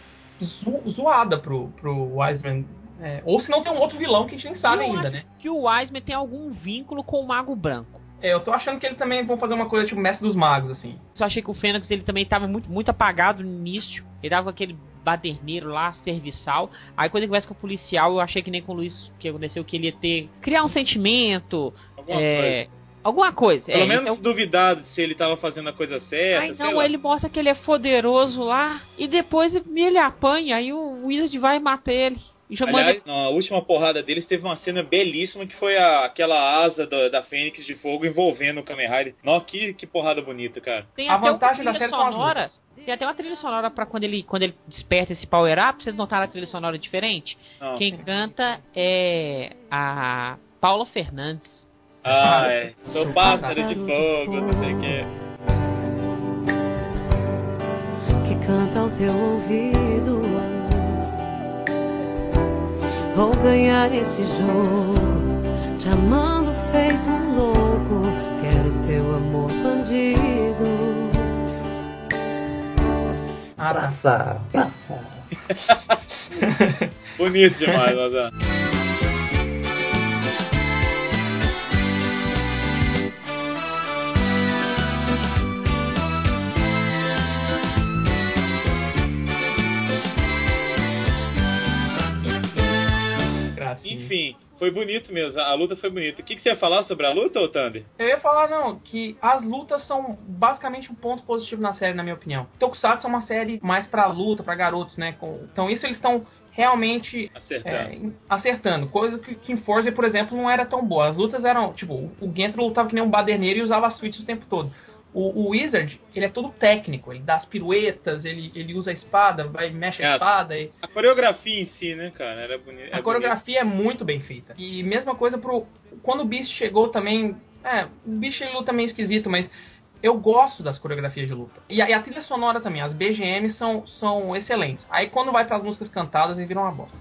zo- zoada pro, pro Wiseman. É, ou se não tem um outro vilão que a gente nem sabe Eu ainda, acho né? que o Wiseman tem algum vínculo com o Mago Branco. É, eu tô achando que ele também vão fazer uma coisa tipo Mestre dos Magos, assim. Só achei que o Fênix ele também tava muito, muito apagado no início. Ele tava com aquele baderneiro lá, serviçal. Aí quando ele conversa com o policial, eu achei que nem com o Luiz que aconteceu, que ele ia ter. criar um sentimento. Alguma é, coisa. Alguma coisa. Pelo é, menos então- duvidado se ele tava fazendo a coisa certa. Aí sei não, lá. ele mostra que ele é poderoso lá. E depois ele apanha. Aí o Wizard vai e mata ele. E já manda Aliás, na última porrada deles teve uma cena belíssima que foi a- aquela asa da, da Fênix de Fogo envolvendo o Kamen Rider. Nossa, que, que porrada bonita, cara. Tem A até vantagem uma da trilha série são as sonora. Tem até uma trilha sonora pra quando ele, quando ele desperta esse power up. Vocês notaram a trilha sonora diferente? Não. Quem canta é a Paula Fernandes. Ah, é. Sou Sou pássaro de pássaro de fogo, não sei o que. que canta ao teu ouvido. Vou ganhar esse jogo, te amando feito um louco. Quero teu amor bandido. Praça, praça. Bonito demais, Lazar. Enfim, foi bonito mesmo. A luta foi bonita. O que, que você ia falar sobre a luta, Thunder? Eu ia falar, não, que as lutas são basicamente um ponto positivo na série, na minha opinião. Tokusatsu é uma série mais pra luta, pra garotos, né? Então isso eles estão realmente Acertando. é, acertando. Coisa que, que em Forza, por exemplo, não era tão boa. As lutas eram, tipo, o Gentry lutava que nem um baderneiro e usava as switches o tempo todo. O, o Wizard, ele é todo técnico, ele dá as piruetas, ele, ele usa a espada, vai mexe a É, espada. E... A coreografia em si, né, cara? Era bonita. A coreografia é muito bem feita. E mesma coisa pro. Quando o Beast chegou também. É, o Beast ele luta meio esquisito, mas eu gosto das coreografias de luta. E a, e a trilha sonora também, as BGMs são, são excelentes. Aí quando vai pras músicas cantadas, ele vira uma bosta.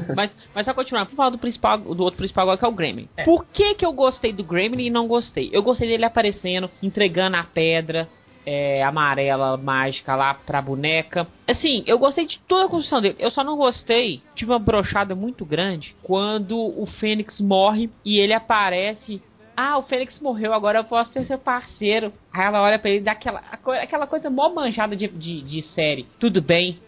Mas, mas pra continuar, vamos falar do principal, do outro principal agora que é o Gremlin. É. Por que que eu gostei do Gremlin e não gostei? Eu gostei dele aparecendo, entregando a pedra é, amarela mágica lá pra boneca. Assim, eu gostei de toda a construção dele. Eu só não gostei, tive uma brochada muito grande quando o Fênix morre e ele aparece. Ah, o Fênix morreu, agora eu posso ser seu parceiro. Aí ela olha pra ele e dá aquela, aquela coisa mó manjada de, de, de série. Tudo bem,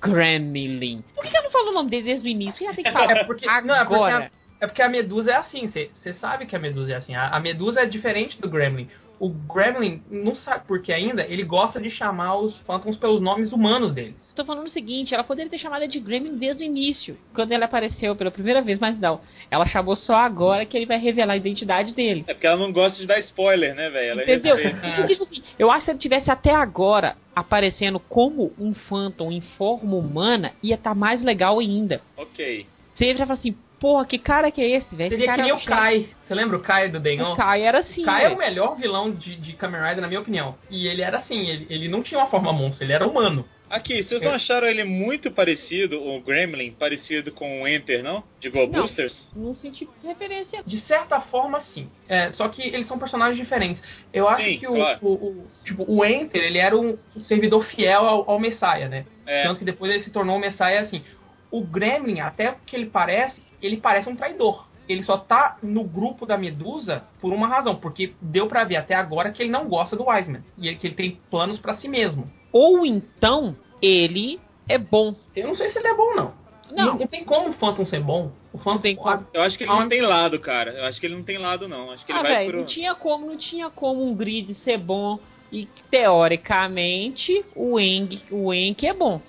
Gremlin. Por que ela não falou o nome dele desde o início? Ela tem que falar É porque, não, é porque, agora. a, é porque a Medusa é assim, você sabe que a Medusa é assim. A, a Medusa é diferente do Gremlin. O Gremlin, não sabe por que ainda, ele gosta de chamar os Phantoms pelos nomes humanos deles. Tô falando o seguinte, ela poderia ter chamado de Gremlin desde o início, quando ele apareceu pela primeira vez, mas não. Ela chamou só agora que ele vai revelar a identidade dele. É porque ela não gosta de dar spoiler, né, velho? Ela Entendeu? Então, tipo assim, eu acho que se ele tivesse até agora aparecendo como um Phantom em forma humana, ia estar mais legal ainda. Ok. Você ia falar assim, porra, que cara que é esse, velho? Seria que nem é o chefe. Kai. Você lembra o Kai do Dengon? O Kai era assim, Kai é o melhor vilão de, de Kamen Rider, na minha opinião. E ele era assim, ele, ele não tinha uma forma monstro, ele era humano. Aqui, vocês não acharam ele muito parecido, o Gremlin, parecido com o Enter, não? De Go Não. Boosters? Não senti referência. De certa forma, sim. É, só que eles são personagens diferentes. Eu acho Sim, que o, claro. o, o- tipo, o Enter, ele era um servidor fiel ao, ao Messiah, né? É. Tanto que depois ele se tornou o Messiah assim. O Gremlin, até que ele parece, ele parece um traidor. Ele só tá no grupo da Medusa por uma razão, porque deu pra ver até agora que ele não gosta do Wiseman. E que ele tem planos pra si mesmo. Ou então, ele é bom. Eu não sei se ele é bom, não. Não. Não, tem como o Phantom ser bom. O Phantom tem como. Eu acho que ele não tem lado, cara. Eu acho que ele não tem lado, não. Acho que ele Ah, vai velho, pro... não tinha como, não tinha como um grid ser bom. E teoricamente, o Eng, o Enk é bom.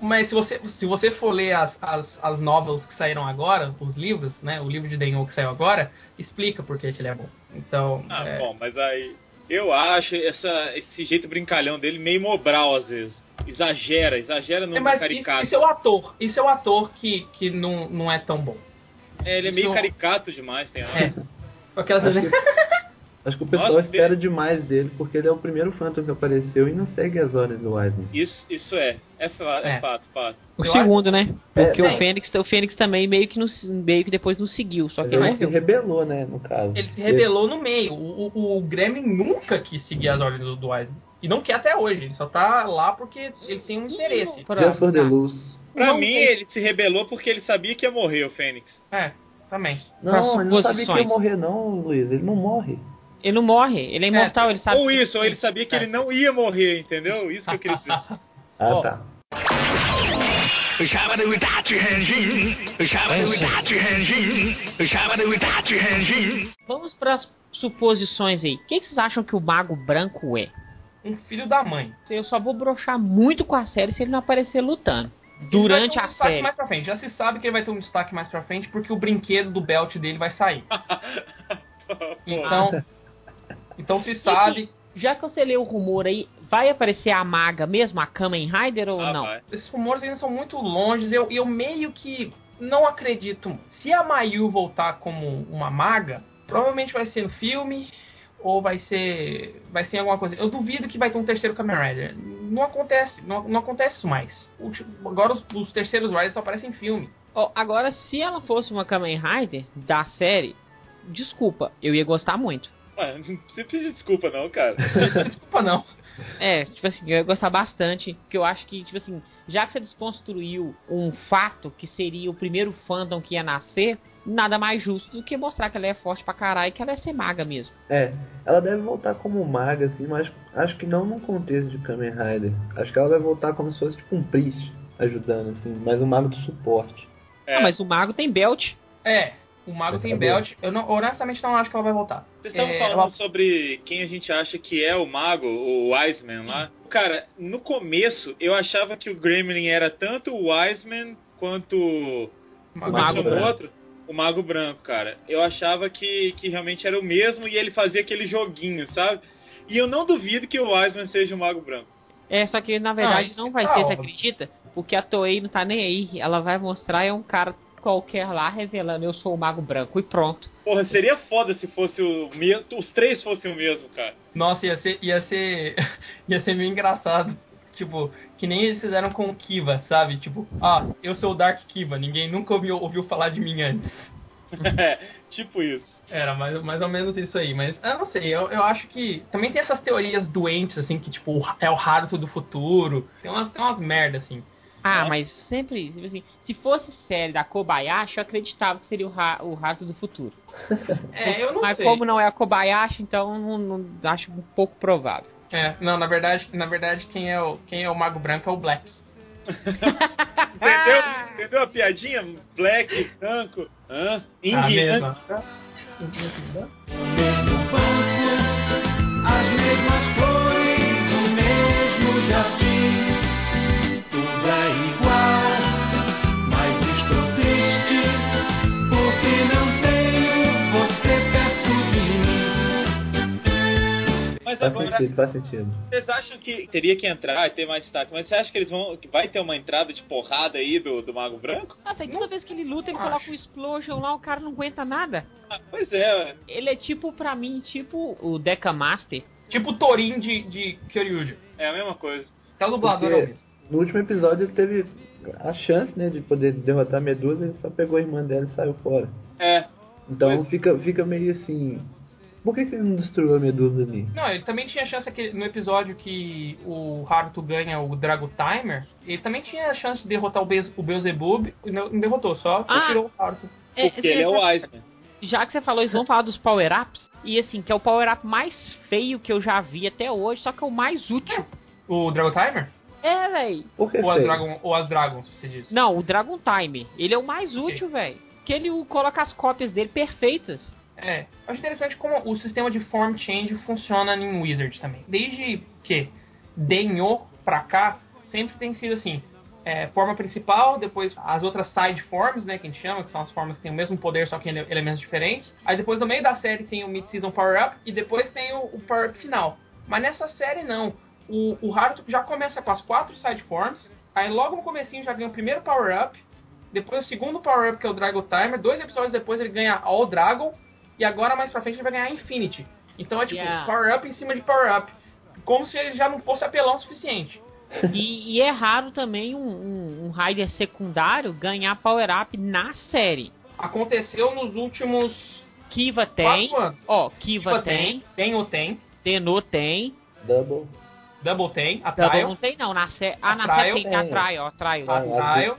Mas se você, se você for ler as, as, as novels que saíram agora, os livros, né? O livro de Denho que saiu agora, explica por que ele é bom. Então, Ah, é, bom, mas aí... Eu acho essa, esse jeito brincalhão dele meio mobral, às vezes. Exagera, exagera no é, mas isso, caricato. isso é o ator. Isso é o ator que, que não, não é tão bom. É, ele é meio isso- caricato demais, tem hora. É. Aquelas Acho que, acho que o pessoal Nossa, espera demais dele, porque ele é o primeiro Phantom que apareceu e não segue as ordens do Wiseman. Isso, isso é. É, fa- é É. fato, fato. O Eu segundo, né? Porque É, o. Fênix, o Fênix também meio que, não, meio que depois não seguiu, só que Ele ele se rebelou, né, no caso. Ele se rebelou no meio. O, o, o Gremlin nunca quis seguir as ordens do, do Wiseman. E não quer até hoje. Ele só tá lá porque ele tem um interesse. Pra- Just for the tá. luz. Pra Não mim, tem- ele se rebelou porque ele sabia que ia morrer, o Fênix. É, também. Não, ele não sabia que ia morrer não, Luiz. Ele não morre. Ele não morre, ele é imortal, ele sabe. Ou que- isso, ou ele sabia que ele não ia morrer, entendeu? Isso que eu queria dizer. Ah, tá. Vamos pras suposições aí. O que, que vocês acham que o Mago Branco é? Um filho da mãe. Eu só vou brochar muito com a série se ele não aparecer lutando. Durante ter um a série. Mais pra frente. Já se sabe que ele vai ter um destaque mais pra frente porque o brinquedo do belt dele vai sair. Então, então se sabe. Já que você leu o rumor aí, vai aparecer a maga mesmo, a Kamen Rider ou Ah, não? vai. Esses rumores ainda são muito longes. Eu, eu meio que não acredito. Se a Mayu voltar como uma maga, provavelmente vai ser no filme ou vai ser vai ser alguma coisa. Eu duvido que vai ter um terceiro Kamen Rider. Não acontece, não, não acontece isso mais. O agora os, os terceiros Riders só aparecem em filme. Ó, agora, se ela fosse uma Kamen Rider da série, desculpa, eu ia gostar muito. Ué, não precisa pedir desculpa não, cara. Desculpa não. É, tipo assim, eu ia gostar bastante, porque eu acho que, tipo assim, já que você desconstruiu um fato que seria o primeiro fandom que ia nascer, nada mais justo do que mostrar que ela é forte pra caralho e que ela é ser maga mesmo. É, ela deve voltar como maga, assim, mas acho que não num contexto de Kamen Rider. Acho que ela vai voltar como se fosse tipo um priest ajudando, assim, mas um mago de suporte. É. Ah, mas o mago tem belt. É, o Mago tem Acabou. belt. Eu não, honestamente não acho que ela vai voltar. Vocês estavam É, falando ela- sobre quem a gente acha que é o mago, o Wiseman lá. Cara, no começo eu achava que o Gremlin era tanto o Wiseman quanto o Mago Branco. outro, o Mago Branco, cara. Eu achava que, que realmente era o mesmo e ele fazia aquele joguinho, sabe? E eu não duvido que o Wiseman seja o Mago Branco. É, só que na verdade isso não vai tá ser, você acredita? Porque a Toei não tá nem aí. Ela vai mostrar é um cara qualquer lá revelando eu sou o mago branco e pronto. Porra, seria foda se fosse o mesmo, os três fossem o mesmo, cara. Nossa, ia ser, ia ser, ia ser meio engraçado. Tipo, que nem eles fizeram com o Kiva, sabe? Tipo, ah, eu sou o Dark Kiva, ninguém nunca ouviu, ouviu falar de mim antes. É, tipo isso. Era mais, mais ou menos isso aí, mas eu não sei, eu, eu acho que também tem essas teorias doentes, assim, que tipo, é o Haruto do futuro. Tem umas, tem umas merda, assim. Ah, Nossa. mas sempre, tipo assim, se fosse série da Kobayashi, eu acreditava que seria o, ra o rato do futuro. É, eu não mas sei. como não é a Kobayashi, então não, não- acho um pouco provável. É, não, na verdade, na verdade quem é o, quem é o Mago Branco é o Black. Entendeu? Entendeu a piadinha? Black, branco, hã? Ing, A hã? mesma. As mesmas flores, o mesmo jardim. Faz agora, sentido, faz sentido. vocês acham que teria que entrar e ter mais destaque, mas você acha que eles vão. que vai ter uma entrada de porrada aí do, do Mago Branco? Nossa, e toda vez que ele luta, ele coloca um explosion lá, o cara não aguenta nada. Ah, pois é, Ele é tipo, pra mim, tipo o Deca Master. Tipo o Torin de, de Kyoryuja. é a mesma coisa. Até o dublador é o Porque mesmo. No último episódio ele teve a chance, né, de poder derrotar a Medusa, ele só pegou a irmã dela e saiu fora. É, Então Pois- fica, fica meio assim. Por que, que ele não destruiu a Medusa ali? Não, ele também tinha chance aqui, no episódio que o Haruto ganha o Drago Timer, ele também tinha a chance de derrotar o, Bez, o Beelzebub e não, não derrotou, só Ah. tirou o Haruto. porque ele é o Wiseman. Já que você falou, eles vão falar dos power-ups. E assim, que é o power-up mais feio que eu já vi até hoje, só que é o mais útil. O Drago Timer? É, que Ou as? Dragon, ou as Dragons, você disse? Não, o Dragon Time. Ele é o mais útil, velho. Que ele coloca as cópias dele perfeitas. É. Eu acho interessante como o sistema de form change funciona em Wizard também. Desde que Denho pra cá, sempre tem sido assim. é, forma principal, depois as outras side forms, né, que a gente chama, que são as formas que têm o mesmo poder, só que em ele- elementos diferentes. Aí depois no meio da série tem o Mid-Season Power Up e depois tem o, o Power Up final. Mas nessa série não. O, o Haruto já começa com as quatro side forms, aí logo no comecinho já ganha o primeiro Power Up, depois o segundo Power Up que é o Dragon Timer, dois episódios depois ele ganha All Dragon, e agora mais pra frente ele vai ganhar Infinity. Então é tipo Yeah. Power Up em cima de Power Up. Como se ele já não fosse apelão o suficiente. E, e é raro também um, um, um Rider secundário ganhar power-up na série. Aconteceu nos últimos Kiva tem. Ó, Kiva Kiva tem. Tem ou tem. Tenno tem. Double. Double tem. A Double Trial. não tem, não. Na sé... Ah, A na Trial série tem. A tem. Trial, a Trial. A Ah, Trial.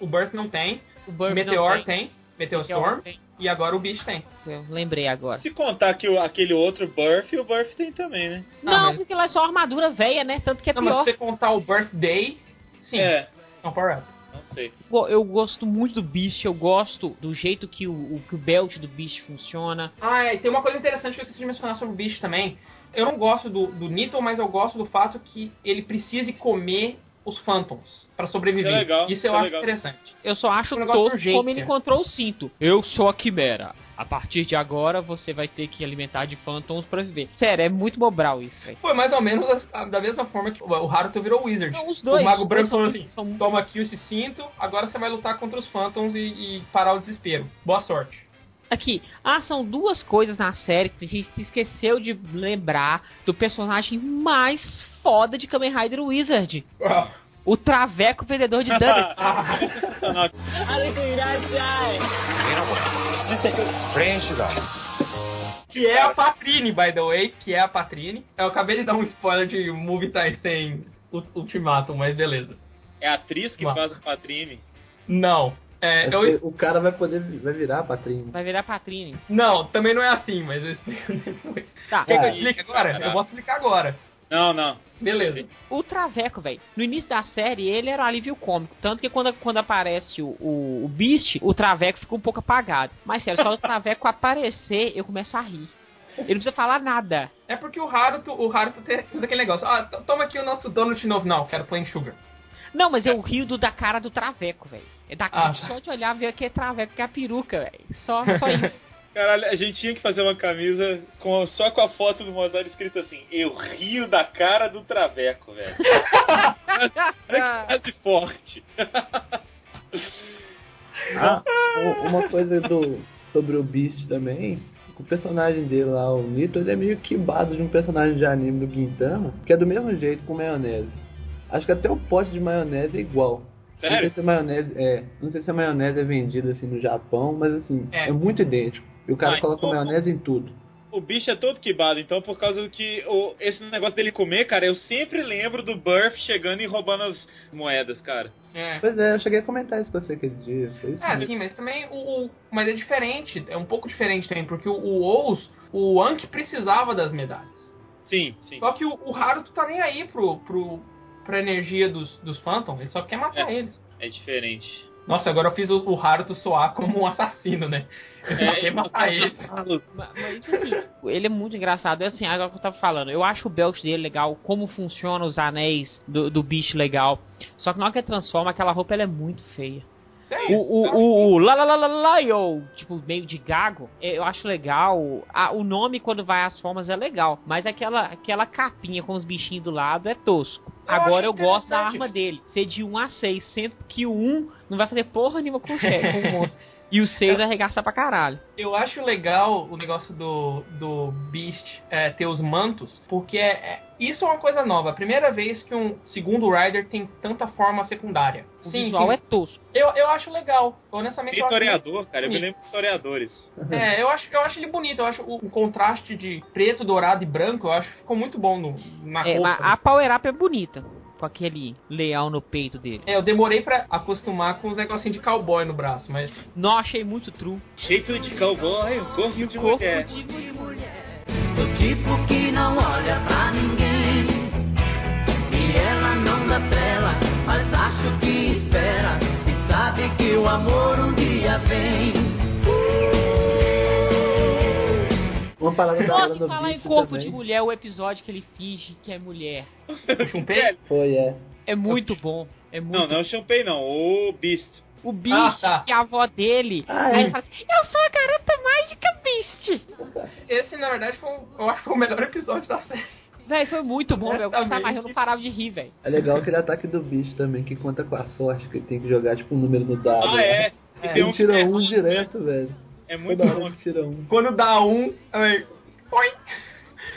O Birth não tem. O Meteor não tem. Meteor Meteor Storm. tem. E agora o Beast tem. Eu lembrei agora. Se contar que o- aquele outro Birth, o Birth tem também, né? Ah, Não, mas- porque lá é só armadura velha, né? Tanto que é Não, mas pior. se você contar o Birthday, sim. É, É um power up. não sei. Go- Eu gosto muito do Beast, eu gosto do jeito que o, o- que o belt do Beast funciona. Ah, é, e tem uma coisa interessante que eu esqueci de mencionar sobre o Beast também. Eu não gosto do, do Nito, mas eu gosto do fato que ele precise comer os Phantoms pra sobreviver. Isso é legal, Isso eu é acho legal. interessante. Eu só acho Um negócio tosco urgente, como ele é. encontrou o cinto. Eu sou a Quimera. A partir de agora você vai ter que alimentar de Phantoms pra viver. Sério, é muito bobral isso. Foi mais ou menos a- a- da mesma forma que o o Haruto virou Wizard. Não, os dois. o Mago Branco falou assim: são- toma aqui esse cinto, agora você vai lutar contra os Phantoms e, e parar o desespero. Boa sorte. Aqui, ah, são duas coisas na série que a gente esqueceu de lembrar do personagem mais foda de Kamen Rider Wizard. Ah. O Traveco Vendedor de Danos. que é a Patrine, by the way, que é a Patrine. Eu acabei de dar um spoiler de Movie Tyson Ultimato, mas beleza. É a atriz que faz a Patrine? Não. É, eu- o cara vai poder vai virar patrinho. Vai virar Patrine. Não, também não é assim, mas eu explico depois. Tá. Quer que eu explique agora? Eu vou explicar agora. Não, não. Beleza. O Traveco, velho, no início da série ele era um alívio cômico. Tanto que quando, quando aparece o, o, o Beast, o Traveco fica um pouco apagado. Mas sério, só o Traveco aparecer, eu começo a rir. Ele não precisa falar nada. É porque o Haruto, o Haruto tem aquele negócio. Ah, toma aqui o nosso donut novo. Não, quero plain sugar. Não, mas eu rio do, da cara do Traveco, velho. É da Ah, só de olhar ver que é Traveco, que é a peruca, velho. Só, só isso. Caralho, a gente tinha que fazer uma camisa com, só com a foto do Mozart escrito assim: Eu rio da cara do Traveco, velho. Frase forte. Ah, uma coisa do, sobre o Beast também, o personagem dele lá, o Nito, ele é meio quibado de um personagem de anime do Gintama, que é do mesmo jeito com maionese. Acho que até o pote de maionese é igual. Não sei Sério? se a maionese é, não sei se a maionese é vendida assim no Japão, mas assim, É. é, muito idêntico. E o cara Mas coloca como- maionese em tudo. O bicho é todo quibado, então por causa do que o, esse negócio dele comer, cara, eu sempre lembro do Burf chegando e roubando as moedas, cara. É. Pois é, eu cheguei a comentar isso com você aquele dia. É, mesmo. sim, mas também o, o- Mas é diferente, é um pouco diferente também, porque o, o Ous, o Anki precisava das medalhas. Sim, sim. Só que o, o Haruto tá nem aí pro, pro, pra energia dos, dos Phantom, ele só quer matar eles. É diferente. Nossa, agora eu fiz o, o Haruto soar como um assassino, né? Ele só quer matar eles. Mas, mas, assim, ele é muito engraçado. É assim, agora que eu tava falando, eu acho o belt dele legal, como funciona os anéis do, do bicho legal. Só que na hora que ele transforma, aquela roupa ela é muito feia. O, o, o, o la la la la la yo, tipo, meio de gago, eu acho legal. Ah, o nome, quando vai às formas, é legal. Mas aquela, aquela capinha com os bichinhos do lado é tosco. Eu Agora eu gosto da arma dele. Ser de 1 a 6, sendo que o 1 não vai fazer porra nenhuma com o chefe, com o monstro. E o 6 vai arregaçar pra caralho. Eu acho legal o negócio do, do Beast é, ter os mantos, porque é, é- isso é uma coisa nova. A primeira vez que um segundo Rider tem tanta forma secundária. O visual é tosco. Eu, eu acho legal. Honestamente, eu acho Vitoriador, cara, eu me lembro de historiadores. É, eu acho, eu acho ele bonito. Eu acho o, o contraste de preto, dourado e branco, eu acho que ficou muito bom no, na É, roupa. mas a Power Up é bonita. Com aquele leão no peito dele. É, eu demorei pra acostumar com os negocinhos de cowboy no braço, mas Não achei muito true. Jeito de cowboy, corpo de Corpo mulher. de Do tipo que não olha pra ninguém E ela não dá trela Mas acho que espera E sabe que o amor um dia vem Uma parada da hora falar em Beast corpo também. de mulher, o episódio que ele finge que é mulher. um peito. Foi, é. É muito bom. É muito Não, não é o Champagne não, o Beast. O bicho, Ah, tá. que é a avó dele. Ah, aí é. ele fala assim, eu sou a garota mágica Beast. Esse, na verdade, foi, o- eu acho que foi o melhor episódio da série. Véi, foi muito bom, velho. Eu gostava, Exatamente. mas eu não parava de rir, velho. É legal aquele ataque do bicho também, que conta com a sorte, que ele tem que jogar tipo um número no dado. Ah, é. E É, Ele tira é um direto, velho. É muito bom. um. Quando dá um. Oi!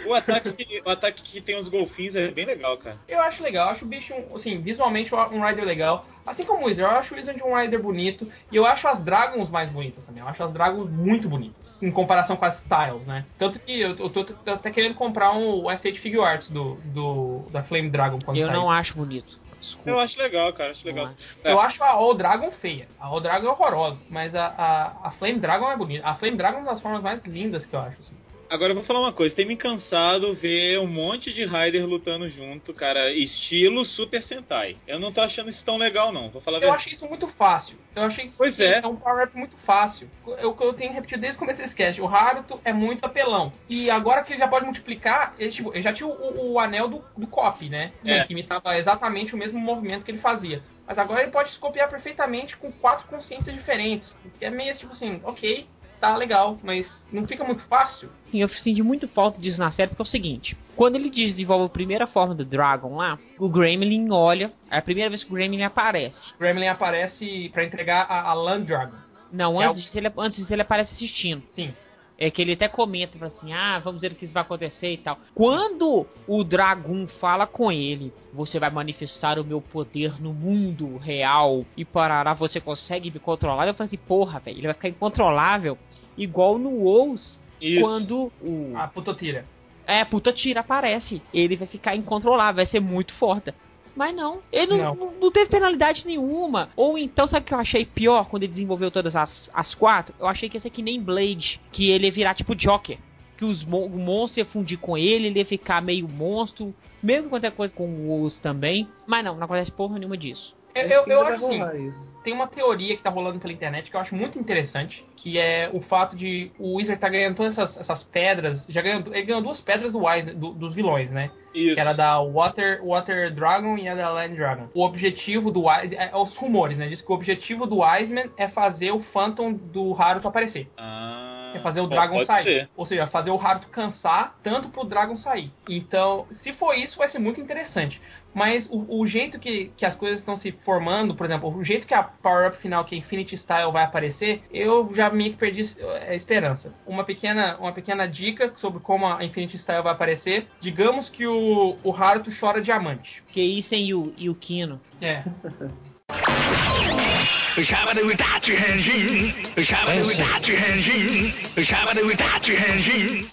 O ataque, que, o ataque que tem os golfinhos é bem legal, cara. Eu acho legal, eu acho o bicho, assim, visualmente um rider legal. Assim como o Wizard, eu acho o Wizard um rider bonito. E eu acho as Dragons mais bonitas também. Eu acho as Dragons muito bonitas. Em comparação com as Styles, né? Tanto que eu, eu tô, tô até querendo comprar um S8 Figure Arts do, do, da Flame Dragon quando Eu sair. não acho bonito. Desculpa. Eu acho legal, cara. Acho legal. Eu acho a All Dragon feia. A All Dragon é horrorosa. Mas a, a, a Flame Dragon é bonita. A Flame Dragon é uma das formas mais lindas que eu acho. Assim. Agora eu vou falar uma coisa, tem me cansado ver um monte de Rider lutando junto, cara, estilo Super Sentai. Eu não tô achando isso tão legal, não, vou falar Eu achei isso muito fácil. Eu achei que Pois é. é um power up muito fácil. Eu, eu tenho repetido desde o começo desse cast. O Haruto é muito apelão. E agora que ele já pode multiplicar, ele, tipo, ele já tinha o, o- anel do, do copy, né? É. Que imitava exatamente o mesmo movimento que ele fazia. Mas agora ele pode se copiar perfeitamente com quatro consciências diferentes. Que é meio tipo assim, ok, tá legal, mas não fica muito fácil. Sim, eu senti muito falta disso na série, porque é o seguinte: quando ele desenvolve a primeira forma do Dragon lá, o Gremlin olha, é a primeira vez que o Gremlin aparece. O Gremlin aparece pra entregar a, a Land Dragon. Não, É antes, disso, ele, antes ele aparece assistindo. Sim. É que ele até comenta assim: ah, vamos ver o que isso vai acontecer e tal. Quando o Dragon fala com ele, você vai manifestar o meu poder no mundo real e parará, você consegue me controlar. Eu falei assim: porra, velho, ele vai ficar incontrolável, igual no WoWs, Isso. quando o. A Putotira. É, puta tira aparece. Ele vai ficar incontrolável, vai ser muito forte. Mas não, ele não, Não. não teve penalidade nenhuma. Ou então, sabe o que eu achei pior quando ele desenvolveu todas as, as quatro? Eu achei que ia ser que nem Blade, que ele ia virar tipo Joker. Que os mon o monstro ia fundir com ele, ele ia ficar meio monstro. Mesmo que qualquer coisa com os também. Mas não, não acontece porra nenhuma disso. Eu, eu, eu Ainda acho assim, tem uma teoria que tá rolando pela internet que eu acho muito interessante, que é o fato de o Wizard tá ganhando todas essas, essas pedras, já ganhou, ele ganhou duas pedras do Wise, do- dos vilões, né? Isso. Que era da Water, Water Dragon e a da Land Dragon. O objetivo do Wise, é, os rumores, né? Diz que o objetivo do Wiseman é fazer o Phantom do Haruto aparecer. Ah, É fazer o pode- Dragon pode sair. ser. Ou seja, fazer o Haruto cansar tanto pro Dragon sair. Então, se for isso, vai ser muito interessante. Mas o, o jeito que, que as coisas estão se formando, por exemplo, o jeito que a power-up final, que é Infinity Style, vai aparecer, eu já meio que perdi a esperança. Uma pequena, uma pequena dica sobre como a Infinity Style vai aparecer. Digamos que o, o Haruto chora diamante. Que isso, hein, Yu, Yukino? É.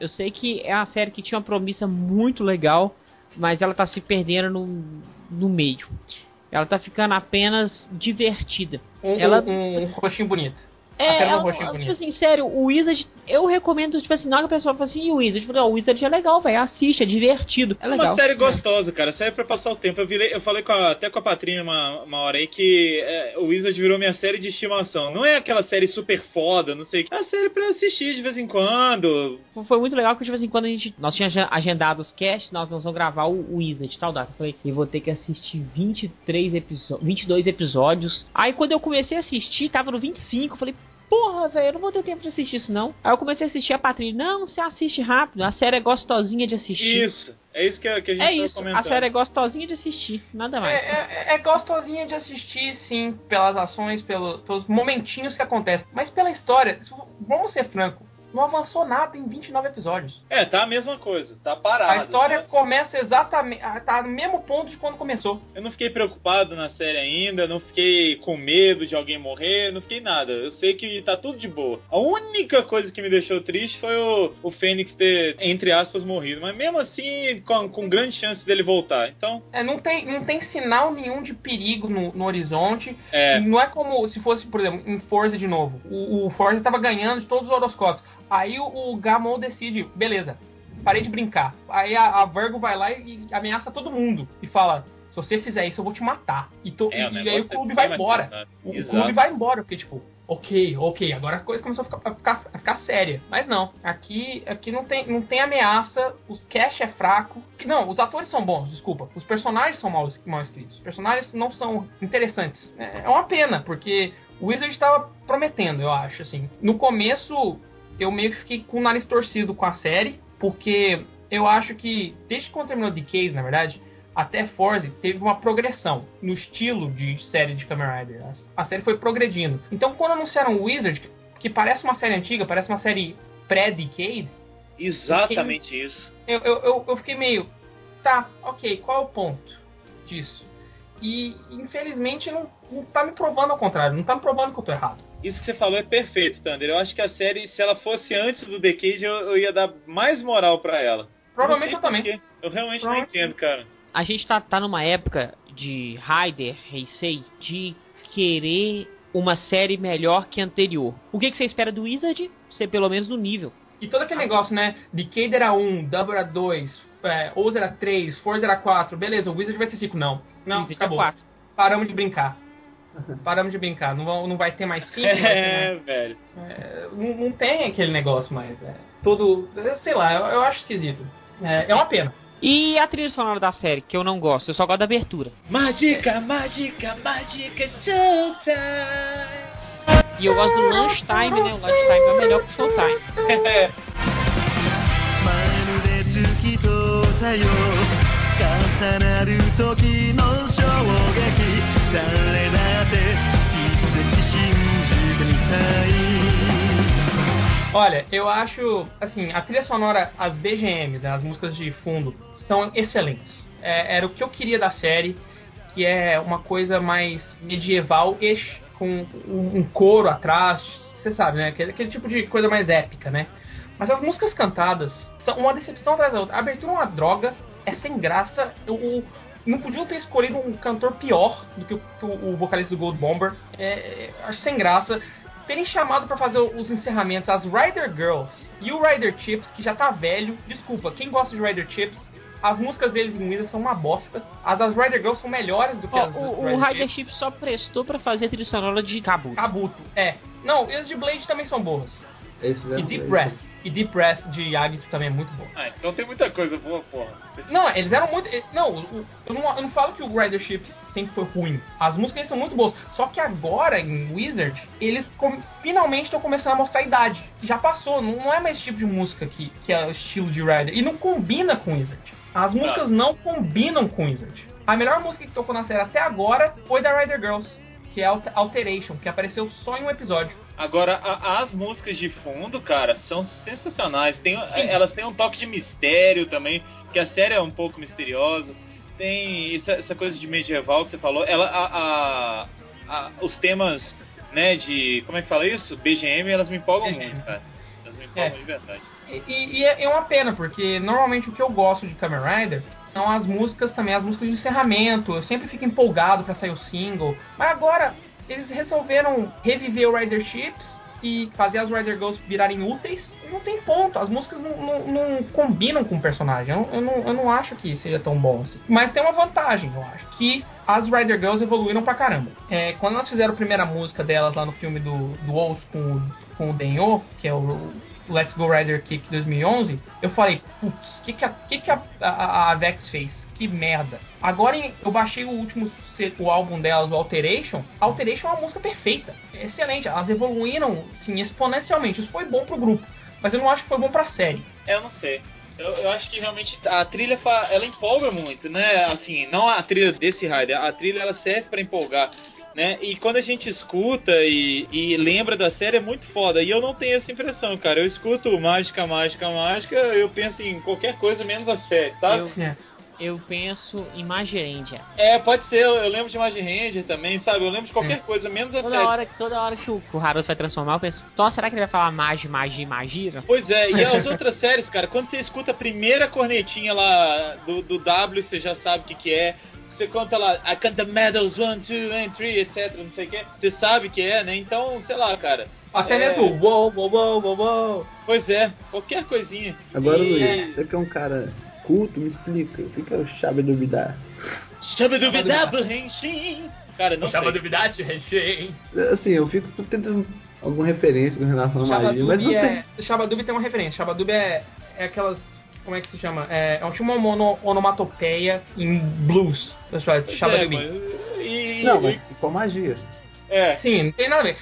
Eu sei que é uma série que tinha uma promissa muito legal, mas ela tá se perdendo no, no meio. Ela tá ficando apenas divertida. Um, Ela- um, um rostinho bonito. É, Até no ela- rostinho tipo bonito. assim, sério, o Wizard, eu recomendo, tipo assim, na hora que a pessoa fala assim, e o Wizard? "Ó, o Wizard é legal, velho, assiste, é divertido, é É legal. uma série gostosa, cara. Série pra passar o tempo. Eu, virei, eu falei com a- até com a Patrinha uma, uma hora aí que é, o Wizard virou minha série de estimação. Não é aquela série super foda, não sei o que. É uma série pra assistir de vez em quando. Foi muito legal que, tipo assim, quando a gente. Nós tínhamos agendado os casts, nós vamos gravar o, o Wizard, tal data. Eu falei, eu vou ter que assistir 23 episódios, 22 episódios. Aí quando eu comecei a assistir, tava no 25, eu falei, porra, velho, eu não vou ter tempo de assistir isso não. Aí eu comecei a assistir a Patrícia, não, você assiste rápido, a série é gostosinha de assistir. Isso. É isso que, a- gente É tá isso, comentando. a série é gostosinha de assistir, nada É, mais. é, é gostosinha de assistir, sim, pelas ações, pelo- pelos momentinhos que acontecem. Mas pela história, vamos ser franco, não avançou nada em 29 episódios. É, tá a mesma coisa. Tá parado. A história né? começa exatamente. tá no mesmo ponto de quando começou. Eu não fiquei preocupado na série ainda, não fiquei com medo de alguém morrer, não fiquei nada. Eu sei que tá tudo de boa. A única coisa que me deixou triste foi o, o Fênix ter, entre aspas, morrido. Mas mesmo assim, com, com grande chance dele voltar. Então, É, não, tem, não tem sinal nenhum de perigo no, no horizonte. é. Não é como se fosse, por exemplo, em Forza de novo. O, o Forza tava ganhando de todos os horoscópios. Aí o, o Gamon decide, beleza, parei de brincar. Aí a, a Virgo vai lá e, e ameaça todo mundo. E fala, se você fizer isso, eu vou te matar. E, to- É, o e aí o clube é vai bem mais embora. O, o clube vai embora, porque tipo, ok, ok, agora a coisa começou a ficar, a ficar, a ficar séria. Mas não, aqui, aqui não, tem, não tem ameaça, o cast é fraco. Não, os atores são bons, desculpa. Os personagens são mal, mal escritos. Os personagens não são interessantes. É, é uma pena, porque o Wizard estava prometendo, eu acho, assim. No começo, eu meio que fiquei com o nariz torcido com a série, porque eu acho que, desde quando terminou Decade, na verdade, até Forze teve uma progressão no estilo de série de Kamen Rider. A série foi progredindo. Então, quando anunciaram Wizard, que parece uma série antiga, parece uma série pré-Decade, Exatamente isso. eu, eu, eu, eu fiquei meio. Tá, ok, qual é o ponto disso? E infelizmente não, não tá me provando ao contrário, não tá me provando que eu tô errado. Isso que você falou é perfeito, Thunder. Eu acho que a série, se ela fosse antes do Decade, eu, eu ia dar mais moral pra ela. Provavelmente eu também. Eu realmente não entendo, cara. A gente tá, tá numa época de Raider, Heisei, de querer uma série melhor que a anterior. O que, que você espera do Wizard? Ser pelo menos no nível. E todo aquele negócio, né? Decade era 1, Double era 2, é, Oz era 3, Forza era 4, beleza, o Wizard vai ser 5. Não, não, Wizard é acabou. quatro. Paramos de brincar. Paramos de brincar. Não, vão- não vai ter mais 5, não, vai ter É, mais- velho. é, não, não tem aquele negócio mais. É, todo. Sei lá, eu, eu acho esquisito. É, é uma pena. E a trilha sonora da série, que eu não gosto, eu só gosto da abertura. Mágica, mágica, mágica, showtime. E eu gosto do Lunchtime, né? O Lunchtime é melhor que o Showtime. まるで月と太陽重なる時の衝撃誰だ Olha, eu acho, assim, a trilha sonora, as BGMs, né, as músicas de fundo, são excelentes. É, era o que eu queria da série, que é uma coisa mais medieval-ish, com um, coro atrás, você sabe, né? Aquele, aquele tipo de coisa mais épica, né? Mas as músicas cantadas são uma decepção atrás da outra. A abertura é uma droga, é sem graça. O, não podiam ter escolhido um cantor pior do que o, o- vocalista do Gold Bomber. É, é, acho sem graça. Terem chamado pra fazer os encerramentos as Rider Girls e o Rider Chips, que já tá velho. Desculpa, quem gosta de Rider Chips, as músicas deles em Wizard são uma bosta. As das Rider Girls são melhores do que Ó, as o, das o Rider Chip só prestou pra fazer a trilha sonora de Kabuto. Kabuto, é. Não, e as de Blade também são boas. Esses E Deep esses. Breath. E Deep Breath de Yagito também é muito bom. Ah, então tem muita coisa boa, porra. Não, eles eram muito. Não, eu não, eu não falo que o Rider Ships sempre foi ruim. As músicas são muito boas. Só que agora, em Wizard, eles finalmente estão começando a mostrar a idade. Já passou, não, não é mais esse tipo de música que, que é o estilo de Rider. E não combina com Wizard. As músicas não combinam com Wizard. A melhor música que tocou na série até agora foi da Rider Girls, que é Alter- Alteration, que apareceu só em um episódio. Agora, a- as músicas de fundo, cara, são sensacionais. Tem, elas têm um toque de mistério também, que a série é um pouco misteriosa. Tem essa, essa coisa de medieval que você falou. Ela, a, a- a- os temas, né, de. Como é que fala isso? BGM, elas me empolgam BGM. muito, cara. Elas me empolgam É. de verdade. E, e- e é é uma pena, porque normalmente o que eu gosto de Kamen Rider são as músicas também, as músicas de encerramento. Eu sempre fico empolgado pra sair o single. Mas agora eles resolveram reviver o Rider Ships e fazer as Rider Girls virarem úteis. Não tem ponto, as músicas não, não- não combinam com o personagem. Eu, eu não, eu não acho que seja tão bom assim. Mas tem uma vantagem, eu acho, que as Rider Girls evoluíram pra caramba. É, quando elas fizeram a primeira música delas lá no filme do, do Wolf com, com o Denyo, que é o Let's Go Rider Kick 2011, eu falei, putz, o que, que, a, que, que a, a, a Vex fez? Que merda. Agora eu baixei o último o álbum delas, o Alteration. Alteration é uma música perfeita. É excelente. Elas evoluíram sim, exponencialmente. Isso foi bom pro grupo. Mas eu não acho que foi bom pra série. É, eu não sei. Eu, eu acho que realmente a trilha fa- ela empolga muito, né? Assim, não a trilha desse Rider, a trilha ela serve pra empolgar, né? E quando a gente escuta e, e lembra da série é muito foda. E eu não tenho essa impressão, cara. Eu escuto mágica, mágica, mágica, eu penso em qualquer coisa menos a série, sabe? Eu, É. eu penso em Magirendia. É, pode ser, eu, eu lembro de Ranger também, sabe? Eu lembro de qualquer coisa, menos a Toda série. hora, toda hora que o, que o Haruto vai transformar, eu penso, então será que ele vai falar Magi, Magi, Magira? Pois é, e as outras séries, cara, quando você escuta a primeira cornetinha lá do, do W, você já sabe o que, que é. Você conta lá, I count the medals, one, two, and three, etc, não sei o que. Você sabe que é, né? Então, sei lá, cara. Até É. mesmo o wow, wow, wow, wow, wow. Pois é, qualquer coisinha. Agora, E- Luiz, você que é um cara culto, me explica. O que é o chave duvidar? Shabadubidabu Henshin. Cara, não sei. duvidade, recheio. Assim, eu fico tentando alguma referência com relação à magia, mas não Shabadubi tem. é. Shabadubi tem uma referência. Shabadubi é, é aquelas. Como é que se chama? É, é um tipo uma mono, onomatopeia em blues. Pois é, Shabadubi. mas- e, Não, mas com magia. é, Sim, não tem nada a ver.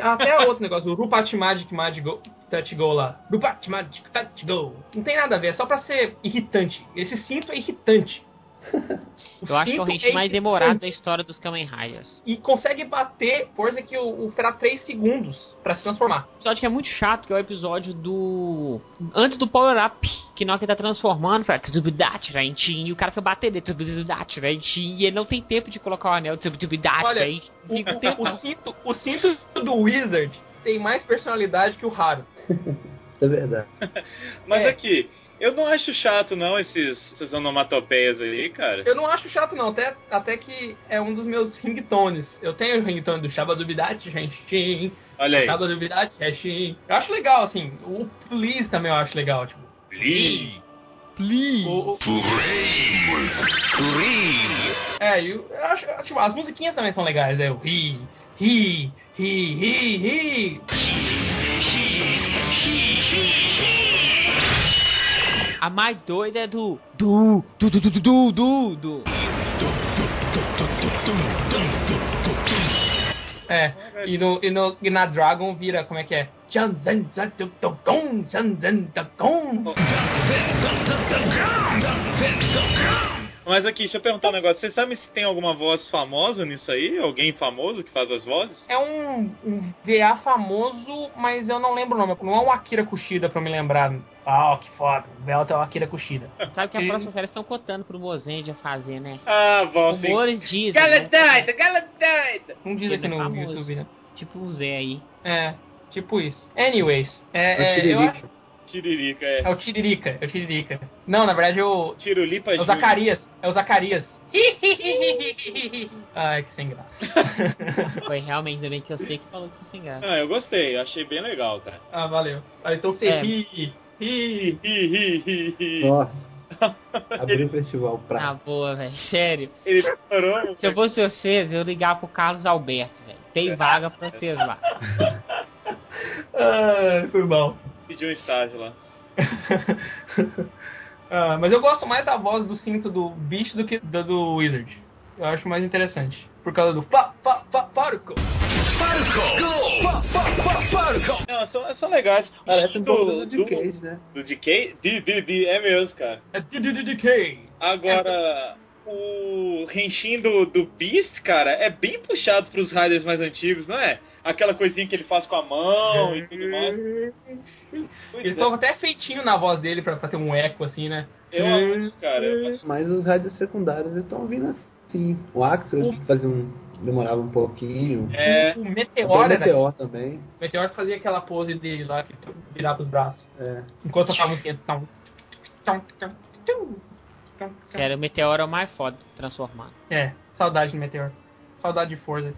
Até outro negócio, o Rupat Magic Magic Go, Touch Go lá. Rupat Magic Touch Go. Não tem nada a ver, é só pra ser irritante. Esse cinto é irritante. Eu acho que é o cinco hate mais é demorado da história dos Kamen Riders. E consegue bater força que o, o esperar 3 segundos pra se transformar. O episódio que é muito chato, que é o episódio do. Antes do Power Up, que ele tá transformando, fala Tsubidat, e o cara fica batendo Tsubidat, e ele não tem tempo de colocar o anel Tsubidat, Olha, O, o o, cinto, o cinto do Wizard tem mais personalidade que o Haru. É verdade. Mas É. aqui, eu não acho chato não esses, essas onomatopeias aí, cara. Eu não acho chato não, até, até que é um dos meus ringtones. Eu tenho o ringtone do Shabadubidat, gente. Olha aí. Shabadubidat, gente. Eu acho legal, assim. O Please também eu acho legal, tipo. Please. O, o- É, e eu, eu acho, tipo, as musiquinhas também são legais, é o Ri, Ri, Ri, Ri, Ri. A mais doida é do. Do. Do. Do. Do. Do. Do. do. É, e, no, e, no, e na Dragon vira, como é que é? Mas aqui, deixa eu perguntar um negócio. Você sabe se tem alguma voz famosa nisso aí? Alguém famoso que faz as vozes? É um, um VA famoso, mas eu não lembro o nome. Não é um Akira Kushida pra me lembrar. Ah, que foda. O é o Akira Kushida. Sabe que a próxima série estão contando pro Mozendia fazer, né? Ah, vão sim. Rumores dizem. Galadoida, né? Galadoida! Não diz aqui é no famoso. YouTube, né? Tipo um Zé aí. É, tipo isso. Anyways, é, é, eu Tiririca. acho, Tiririca, é é. o Tiririca, é o Tiririca. Não, na verdade é o, Tirulipa é o. Zacarias, é o Zacarias. Ai, que sem graça. Foi realmente também que eu sei que falou que foi sem graça. Ah, eu gostei. Achei bem legal, cara. Ah, valeu. Ah, então você É. ri, hi, hi, hi. Nossa. Abriu o festival pra. Na boa, velho. Sério. Ele parou. Se eu fosse vocês, eu ligar pro Carlos Alberto, velho. Tem vaga pra vocês lá. Ah, foi mal. Pediu um estágio lá. Ah, mas eu gosto mais da voz do cinto do bicho do que da do Wizard. Eu acho mais interessante. Por causa do fa, fa, fa, Faruko. Não, são, são legais. Parece um pouco do do, Decade, né? do Decay? É mesmo, cara. É DDDK. Agora, o Henshin do, do Beast, cara, é bem puxado pros Riders mais antigos, não é? Aquela coisinha que ele faz com a mão e tudo mais. Eles é, estão até feitinho na voz dele pra, pra ter um eco assim, né? eu acho, cara. eu acho- Mas os rádios secundários estão vindo assim. O Axel que fazia um. demorava um pouquinho. É, O Meteor o era. Meteor também. O Meteor fazia aquela pose dele lá que virava os braços. É. Enquanto tocava a musiquinha. Sério, o Meteoro é o mais foda de transformar. É, saudade do Meteor. Saudade de Forza.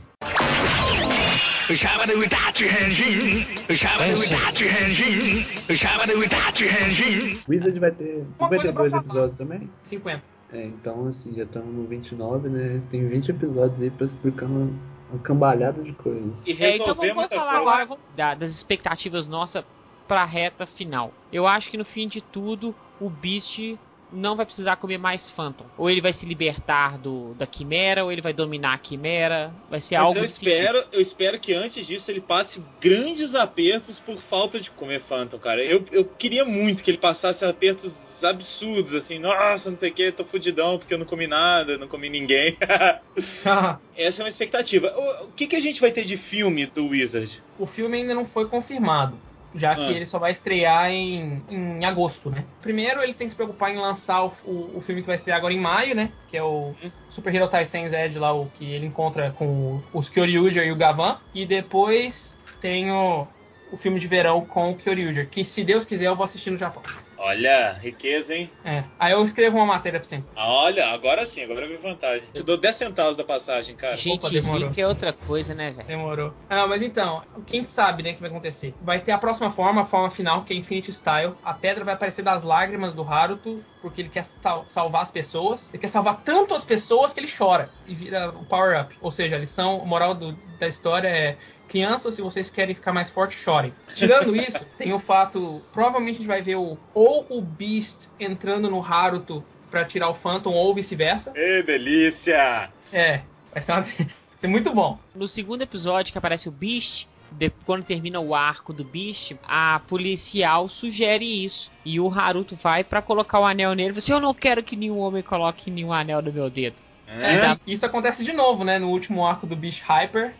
Wizard vai ter Uma coisa pra 52 falar. episódios também. 50. É, então assim, já estamos no 29, né? Tem 20 episódios aí pra explicar uma, uma cambalhada de coisas. e É, então vamos, falar agora vamos da- das expectativas nossas pra reta final. Eu acho que no fim de tudo, o Beast não vai precisar comer mais Phantom. Ou ele vai se libertar do, da Quimera, ou ele vai dominar a Quimera. Vai ser Mas algo eu tipo. espero, eu espero que antes disso ele passe grandes apertos por falta de comer Phantom, cara. Eu, eu queria muito que ele passasse apertos absurdos, assim, nossa, não sei o que, tô fudidão porque eu não comi nada, não comi ninguém. Essa é uma expectativa. O, o que, que a gente vai ter de filme do Wizard? o filme ainda não foi confirmado. Já que Ah. ele só vai estrear em, em agosto, né? Primeiro, eles têm que se preocupar em lançar o, o, o filme que vai estrear agora em maio, né? Que é o Super Hero Tyson Z lá, o que ele encontra com o- os Kyoryuger e o Gavan. E depois tem o, o filme de verão com o Kyoryuger, que se Deus quiser eu vou assistir no Japão. Olha, riqueza, hein? É. Aí eu escrevo uma matéria pra você. Olha, agora sim, agora veio vantagem. Eu dou 10 centavos da passagem, cara. Gente Opa, demorou. rica é outra coisa, né, velho? Demorou. Ah, mas então, quem sabe, né, o que vai acontecer? Vai ter a próxima forma, a forma final, que é Infinity Style. A pedra vai aparecer das lágrimas do Haruto, porque ele quer sal- salvar as pessoas. Ele quer salvar tanto as pessoas que ele chora e vira o Power Up. Ou seja, a lição, a moral do- da história é. Crianças, se vocês querem ficar mais fortes, chorem. Tirando isso, tem o fato. Provavelmente a gente vai ver o, ou o Beast entrando no Haruto pra tirar o Phantom, ou vice-versa. Ê, delícia! É, vai ser, uma- vai ser muito bom. No segundo episódio que aparece o Beast, de- quando termina o arco do bicho, a policial sugere isso. E o Haruto vai pra colocar o anel nele. Você, eu não quero que nenhum homem coloque nenhum anel no meu dedo. É, Isso acontece de novo, né? No último arco do Beast Hyper.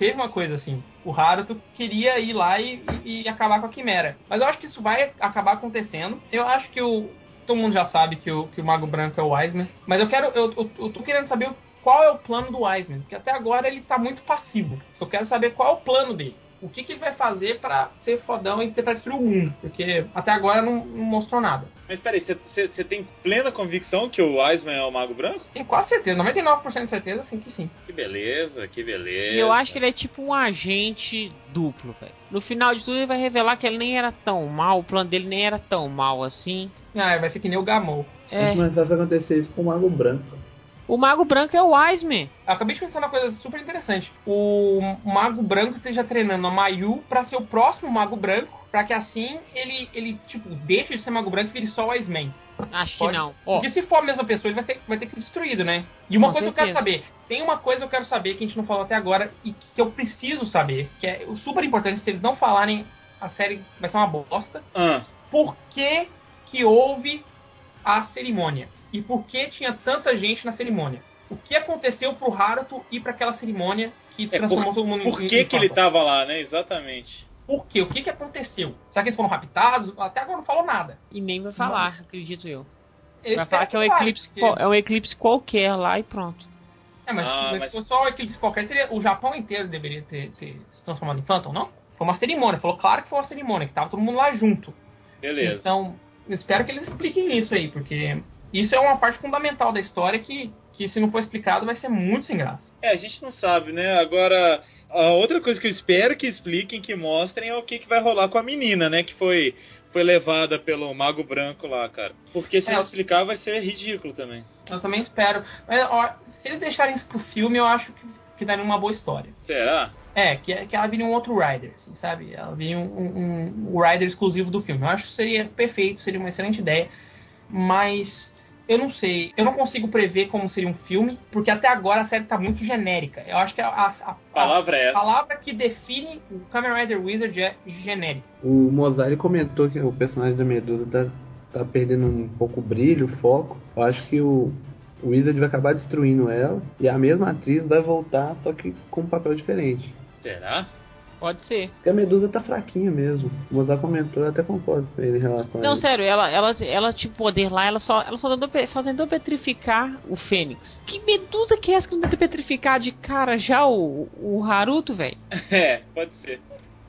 Teve uma coisa assim. O Haruto queria ir lá e, e- e acabar com a Quimera. Mas eu acho que isso vai acabar acontecendo. Eu acho que o. Todo mundo já sabe que o, que o Mago Branco é o Wiseman. Mas eu quero. Eu, eu, eu tô querendo saber qual é o plano do Wiseman. Porque até agora ele tá muito passivo. Eu quero saber qual é o plano dele. O que, que ele vai fazer pra ser fodão e tentar destruir o mundo. Porque até agora não, não mostrou nada. Mas peraí, você tem plena convicção que o Wiseman é o Mago Branco? Tenho quase certeza, 99% de certeza, sim que sim. Que beleza, que beleza. E eu acho que ele é tipo um agente duplo, velho. No final de tudo, ele vai revelar que ele nem era tão mal, o plano dele nem era tão mal assim. Ah, vai ser que nem o Gamou. É. Mas fácil acontecer isso com o Mago Branco. O Mago Branco é o Wiseman. Eu acabei de pensar numa coisa super interessante. O Mago Branco esteja treinando a Mayu pra ser o próximo Mago Branco, pra que assim ele, ele tipo, deixe de ser Mago Branco e vire só o Iceman. Acho Pode. que não. Ó, Porque se for a mesma pessoa, ele vai, ser, vai ter que ser destruído, né? E uma Com coisa que eu quero certeza. saber. Tem uma coisa que eu quero saber que a gente não falou até agora e que eu preciso saber, que é super importante, se eles não falarem, a série vai ser uma bosta. Ah, Por que que houve a cerimônia? E por que tinha tanta gente na cerimônia? O que aconteceu pro Haruto ir pra aquela cerimônia que É, transformou por- todo mundo por em que em que ele tava lá, né? Exatamente. Por quê? O que que aconteceu? Será que eles foram raptados? Até agora não falou nada. e nem vai falar, acredito eu. Vai falar que é um eclipse, qual- é um eclipse qualquer lá e pronto. É, mas, Ah, mas mas- se fosse só o eclipse qualquer, teria- o Japão inteiro deveria ter, ter se transformado em Phantom, não? Foi uma cerimônia. Falou claro que foi uma cerimônia, que tava todo mundo lá junto. Beleza. Então, eu espero que eles expliquem isso aí, porque isso é uma parte fundamental da história que, que se não for explicado vai ser muito sem graça. É, a gente não sabe, né? Agora, a outra coisa que eu espero que expliquem, que mostrem, é o que, que vai rolar com a menina, né? Que foi, foi levada pelo Mago Branco lá, cara. Porque se É. não explicar, vai ser ridículo também. Eu também espero. Mas, ó, se eles deixarem isso pro filme, eu acho que, que daria uma boa história. Será? É, que, que ela viria um outro Rider, assim, sabe? Ela viria um, um, um Rider exclusivo do filme. Eu acho que seria perfeito, seria uma excelente ideia. Mas eu não sei, eu não consigo prever como seria um filme, porque até agora a série tá muito genérica. Eu acho que a, a, a- palavra é a palavra que define o Kamen Rider Wizard é genérico. O Mozart comentou que o personagem da Medusa tá, tá perdendo um pouco o brilho, o foco. Eu acho que o, o Wizard vai acabar destruindo ela e a mesma atriz vai voltar, só que com um papel diferente. Será? Pode ser. Porque a Medusa tá fraquinha mesmo. O Mozart comentou, eu até concordo com ele em relação a Não, isso. sério, ela, ela, ela tinha poder lá, ela só, ela só tentou, só tentou petrificar o Fênix. Que medusa que é essa que não tenta petrificar de cara já o, o Haruto, velho? É, pode ser.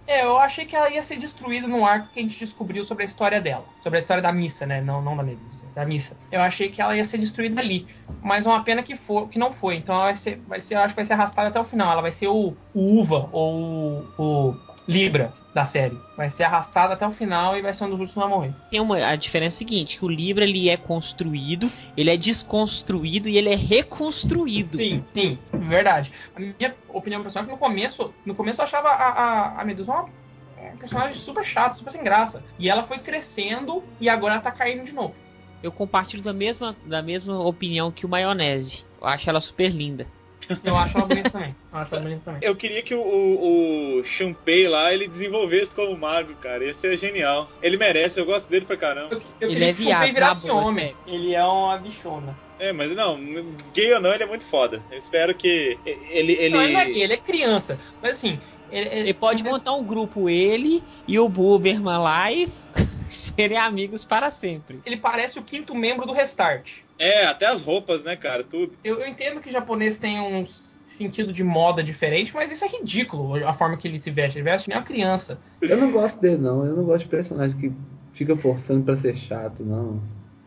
É, eu achei que ela ia ser destruída no arco que a gente descobriu sobre a história dela. Sobre a história da missa, né? Não, não da Medusa, da missa. Eu achei que ela ia ser destruída ali. Mas é uma pena que, for, que não foi. Então ela vai ser, vai ser, eu acho que vai ser arrastada até o final. Ela vai ser o, o Uva ou o, o Libra da série. Vai ser arrastada até o final e vai ser um dos últimos a morrer. Tem uma, a diferença é a seguinte, que o Libra ele é construído, ele é desconstruído e ele é reconstruído. Sim, sim, verdade. A minha opinião pessoal é que no começo, no começo eu achava a, a, a Medusa uma, um personagem super chato, super sem graça. E ela foi crescendo e agora ela tá caindo de novo. Eu compartilho da mesma, da mesma opinião que o Maionese. Eu acho ela super linda. Eu acho ela bonita também. Eu acho ela bonita também. Eu queria que o, o, o Shunpei lá, ele desenvolvesse como mago, cara. Ia ser genial. Ele merece, eu gosto dele pra caramba. Eu, eu Ele é viado, virasse boa, homem. Ele é uma bichona. É, mas não, gay ou não, ele é muito foda. Eu espero que ele... ele... Não, ele não é gay, ele é criança. Mas assim, ele, Ele pode montar um grupo, ele e o Buberman lá e serem amigos para sempre. ele parece o quinto membro do Restart. É, até as roupas, né, cara, tudo. Eu, eu entendo que japonês tem um sentido de moda diferente, mas isso é ridículo, a forma que ele se veste. Ele veste nem uma criança. Eu não gosto dele, não. Eu não gosto de personagem que fica forçando pra ser chato, não.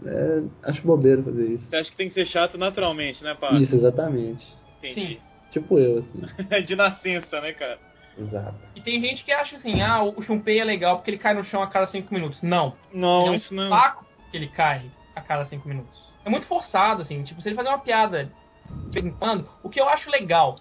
É, acho bobeira fazer isso. Você acha que tem que ser chato naturalmente, né, pá? Isso, exatamente. Entendi. Tipo eu, assim. De nascença, né, cara? Exato. E tem gente que acha assim, ah, o Shunpei é legal porque ele cai no chão a cada cinco minutos. Não. Não, ele é um isso não. saco que ele cai a cada cinco minutos. É muito forçado, assim. Tipo, se ele fazer uma piada de vez em quando, o que eu acho legal,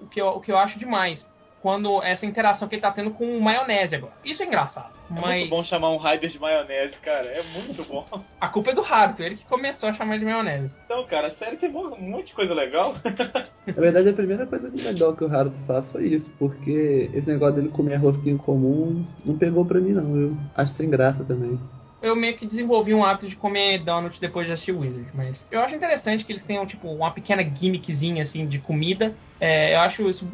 o que eu, o que eu acho demais, quando essa interação que ele tá tendo com maionese agora. Isso é engraçado. É mas muito bom chamar um Raider de maionese, cara. É muito bom. a culpa é do Haruto, ele que começou a chamar de maionese. Então, cara, a série tem um monte de coisa legal. Na verdade, a primeira coisa legal que o Haruto faz foi isso, porque esse negócio dele comer rosquinho comum não pegou pra mim, não. Eu acho sem graça também. Eu meio que desenvolvi um hábito de comer donut depois de assistir Wizard, mas eu acho interessante que eles tenham, tipo, uma pequena gimmickzinha, assim, de comida. É, eu acho isso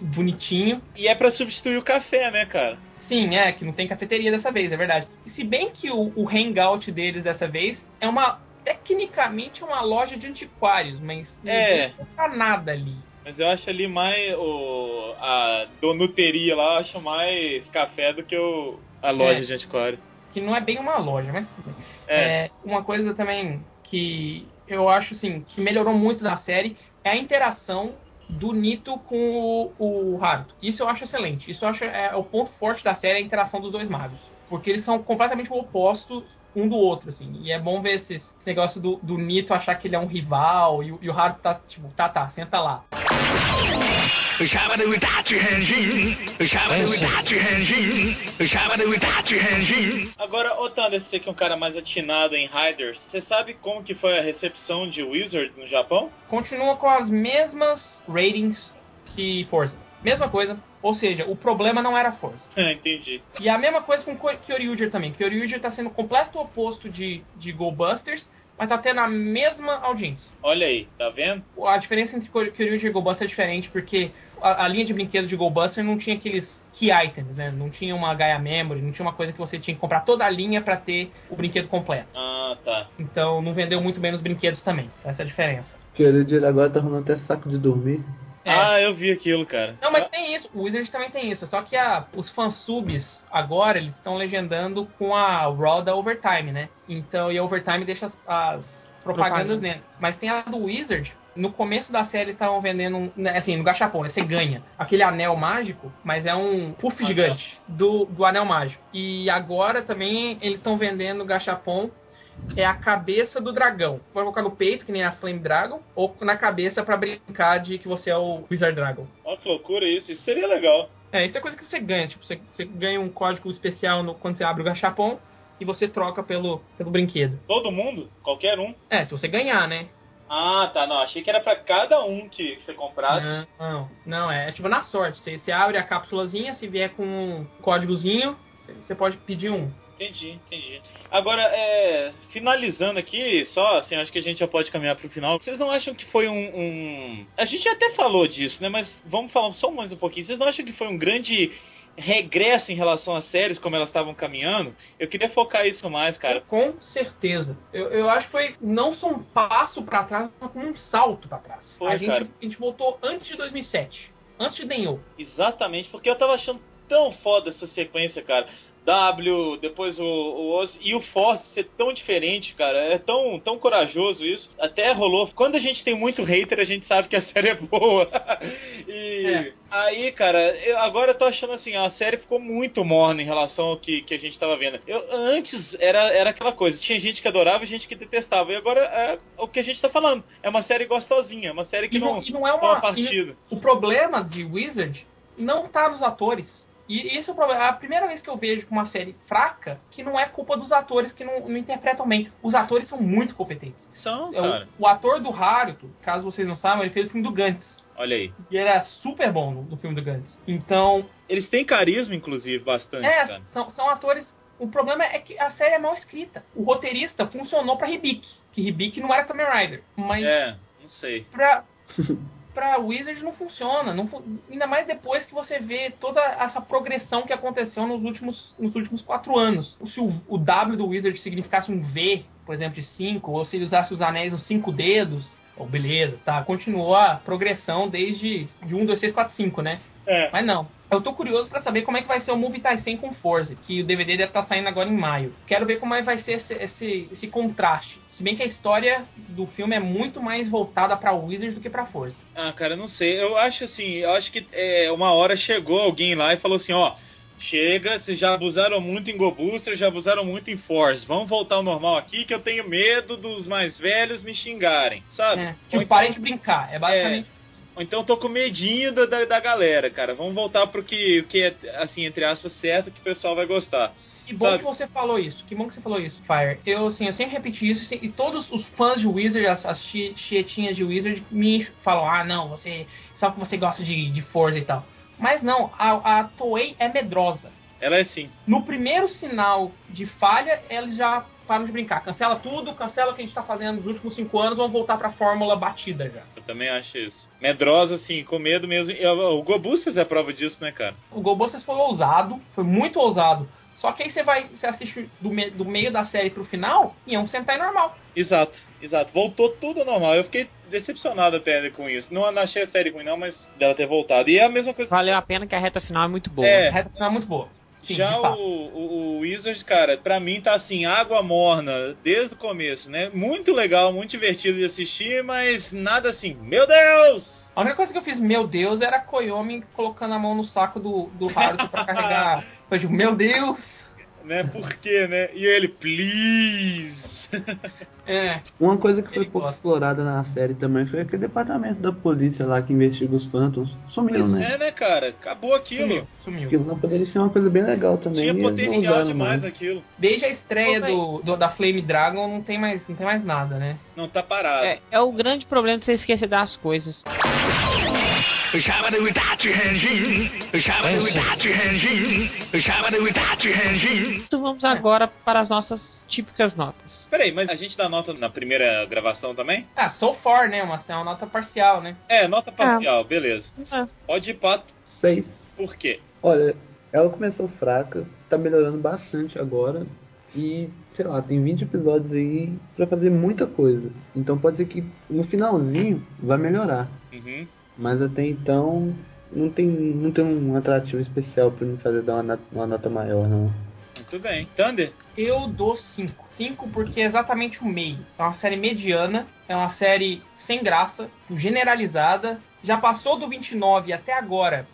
bonitinho. E é pra substituir o café, né, cara? Sim, é, que não tem cafeteria dessa vez, é verdade. E se bem que o, o hangout deles dessa vez é uma. Tecnicamente é uma loja de antiquários, mas É. não tá nada ali. Mas eu acho ali mais o, a donuteria lá, eu acho mais café do que o, a loja É. de antiquário. Que não é bem uma loja, mas. É. É, uma coisa também que eu acho assim que melhorou muito na série é a interação do Nito com o, o Haruto. Isso eu acho excelente. Isso eu acho é o ponto forte da série é a interação dos dois magos, porque eles são completamente opostos um do outro, assim. E é bom ver esse, esse negócio do, do Nito achar que ele é um rival e, o- e o Haruto tá tipo, tá, tá, senta lá. Agora, ô Thunder, você que é um cara mais atinado em Riders, você sabe como que foi a recepção de Wizard no Japão? Continua com as mesmas ratings que Forza. Mesma coisa. Ou seja, o problema não era Forza. Entendi. E a mesma coisa com Kyoryuger também. Kyoryuger tá sendo o completo oposto de, de Go Busters, mas tá tendo a mesma audiência. Olha aí, tá vendo? A diferença entre Kyo- Kyoryuger e Go Buster é diferente, porque a, a linha de brinquedos de Go Buster não tinha aqueles key items, né? Não tinha uma Gaia Memory, não tinha uma coisa que você tinha que comprar toda a linha pra ter o brinquedo completo. Ah, tá. Então não vendeu muito bem nos brinquedos também. Essa é a diferença. Dia agora tá rolando até saco de dormir. É. Ah, eu vi aquilo, cara. Não, mas tem isso. O Wizard também tem isso. Só que a, os fansubs agora eles estão legendando com a Raw da Overtime, né? Então, e a Overtime deixa as, as propagandas Propaganda. dentro. Mas tem a do Wizard. No começo da série eles estavam vendendo, um- né, assim, no gachapon, né? Você ganha aquele anel mágico, mas é um puff gigante do, do anel mágico. E agora também eles estão vendendo o gachapon é a cabeça do dragão. Pode colocar no peito, que nem a Flame Dragon, ou na cabeça pra brincar de que você é o Wizard Dragon. Olha que loucura isso. Isso seria legal. É, isso é coisa que você ganha. Tipo, você, você ganha um código especial no- quando você abre o gachapon e você troca pelo, pelo brinquedo. Todo mundo? Qualquer um? É, se você ganhar, né? Ah, tá. Não, achei que era pra cada um que você comprasse. Não, não, não, é, é tipo na sorte. Você, você abre a cápsulazinha, se vier com um códigozinho, você, você pode pedir um. Entendi, entendi. Agora, é, finalizando aqui, só assim, acho que a gente já pode caminhar pro final. Vocês não acham que foi um, um- A gente até falou disso, né? Mas vamos falar só mais um pouquinho. Vocês não acham que foi um grande regresso em relação às séries, como elas estavam caminhando? Eu queria focar isso mais, cara. Com certeza. Eu, eu acho que foi não só um passo pra trás, mas como um salto pra trás. Foi, a, gente, cara. a gente voltou antes de 2007. Antes de Denyo. Exatamente, porque eu tava achando tão foda essa sequência, cara. W, depois o, o Oz e o Force ser tão diferente, cara. É tão, tão corajoso isso. Até rolou. Quando a gente tem muito hater, a gente sabe que a série é boa. e É. aí, cara, eu, agora eu tô achando assim, a série ficou muito morna em relação ao que, que a gente tava vendo. Eu, antes era, era aquela coisa, tinha gente que adorava e gente que detestava. E agora é o que a gente tá falando. É uma série gostosinha, é uma série que E não, não, e não é uma uma. partida. o problema de Wizard não tá nos atores. E esse é o problema. A primeira vez que eu vejo uma série fraca que não é culpa dos atores que não, não interpretam bem. Os atores são muito competentes. São, É, o- cara. O, ator do Haruto, caso vocês não saibam, ele fez o filme do Gantz. Olha aí. E ele era super bom no, no filme do Gantz. Então, Eles têm carisma, inclusive, bastante, é, cara. são, são atores. O problema é que a série é mal escrita. O roteirista funcionou pra Hibiki, que Hibiki não era Kamen Rider. Mas É, não sei. pra, pra Wizard não funciona. Não, ainda mais depois que você vê toda essa progressão que aconteceu nos últimos, nos últimos quatro anos. Se o, o W do Wizard significasse um V, por exemplo, de 5, ou se ele usasse os anéis nos cinco dedos, ou beleza, tá? Continuou a progressão desde de 1, 2, 3, 4, 5, né? É. Mas não. Eu tô curioso pra saber como é que vai ser o Movie Tyson com Forza, que o DVD deve estar saindo agora em maio. Quero ver como é que vai ser esse, esse, esse contraste. Se bem que a história do filme é muito mais voltada pra Wizard do que pra Forza. Ah, cara, não sei. Eu acho assim, eu acho que é, uma hora chegou alguém lá e falou assim, ó. Chega, vocês já abusaram muito em Go Booster, já abusaram muito em Force. Vamos voltar ao normal aqui que eu tenho medo dos mais velhos me xingarem, sabe? É, tipo, então- parem de brincar. É basicamente. Ou então tô com medinho da, da, da galera, cara. Vamos voltar pro que, o que é, assim, entre aspas, certo, que o pessoal vai gostar. Que bom Sabe? que você falou isso. Que bom que você falou isso, Fire. Eu, assim, eu sempre repeti isso e todos os fãs de Wizard, as, as tietinhas de Wizard, me falam: ah, não, você. Só que você gosta de, de Forza e tal. Mas não, a, a Toei é medrosa. Ela é assim. No primeiro sinal de falha, eles já param de brincar. Cancela tudo, cancela o que a gente tá fazendo nos últimos cinco anos, vamos voltar pra fórmula batida já. Eu também acho isso. Medrosa, assim, com medo mesmo. E, O Gobustas é a prova disso, né, cara? O GoBusters foi ousado, foi muito ousado. Só que aí você vai, você assiste do, me- do meio da série pro final e é um sentai normal. Exato, exato. Voltou tudo ao normal. Eu fiquei decepcionado até com isso. Não não achei a série ruim, não, mas dela ter voltado. E é a mesma coisa. Valeu a pena que a reta final é muito boa. É. A reta final é muito boa. Sim, Já o, o, o Wizard, cara, pra mim tá assim, água morna desde o começo, né? Muito legal, muito divertido de assistir, mas nada assim, meu Deus! A única coisa que eu fiz, meu Deus, era a Koyomi colocando a mão no saco do, do Haruto pra carregar. Eu digo, meu Deus! Né? Por quê, né? E ele, please! É, Uma coisa que foi pouco gosta. explorada na série também foi aquele departamento da polícia lá que investiga os Phantoms. Sumiu, né? É, né, cara? Acabou aquilo. sumiu, sumiu. Aquilo não poderia ser uma coisa bem legal também. Tinha potencial demais mais. aquilo. Desde a estreia do, do- da Flame Dragon não tem mais, não tem mais nada, né? Não tá parado. É, é o grande problema de você esquecer das coisas. Então vamos agora para as nossas típicas notas. Peraí, mas a gente dá nota na primeira gravação também? Ah, so far, né? Uma, é uma nota parcial, né? É, nota parcial, beleza. É. Pode ir, Pato. Seis. Por quê? Olha, ela começou fraca, tá melhorando bastante agora. E, sei lá, tem 20 episódios aí pra fazer muita coisa. Então pode ser que no finalzinho vai melhorar. Uhum. Mas até então não tem, não tem um atrativo especial pra me fazer dar uma, nota- uma nota maior, não. Muito bem. Thunder? Eu dou 5. 5 porque é exatamente o meio. É uma série mediana, é uma série sem graça, generalizada. Já passou do 29 até agora,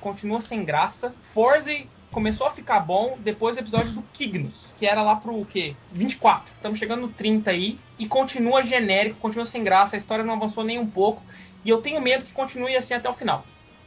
continua sem graça. Forza começou a ficar bom depois do episódio do Kignos, que era lá pro quê? 24. Estamos chegando no 30 aí. E continua genérico, continua sem graça, a história não avançou nem um pouco. E eu tenho medo que continue assim até o final.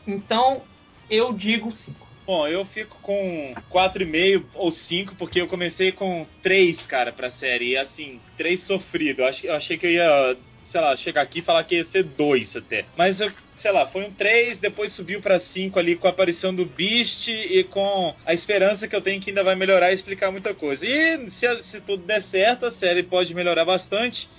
Então, eu digo 5. Bom, eu fico com 4,5 ou 5, porque eu comecei com 3, cara, pra série. E assim, 3 sofrido. Eu ach- eu achei que eu ia, sei lá, chegar aqui e falar que ia ser 2 até. Mas, eu, sei lá, foi um 3, depois subiu pra 5 ali com a aparição do Beast e com a esperança que eu tenho que ainda vai melhorar e explicar muita coisa. E se, se tudo der certo, a série pode melhorar bastante.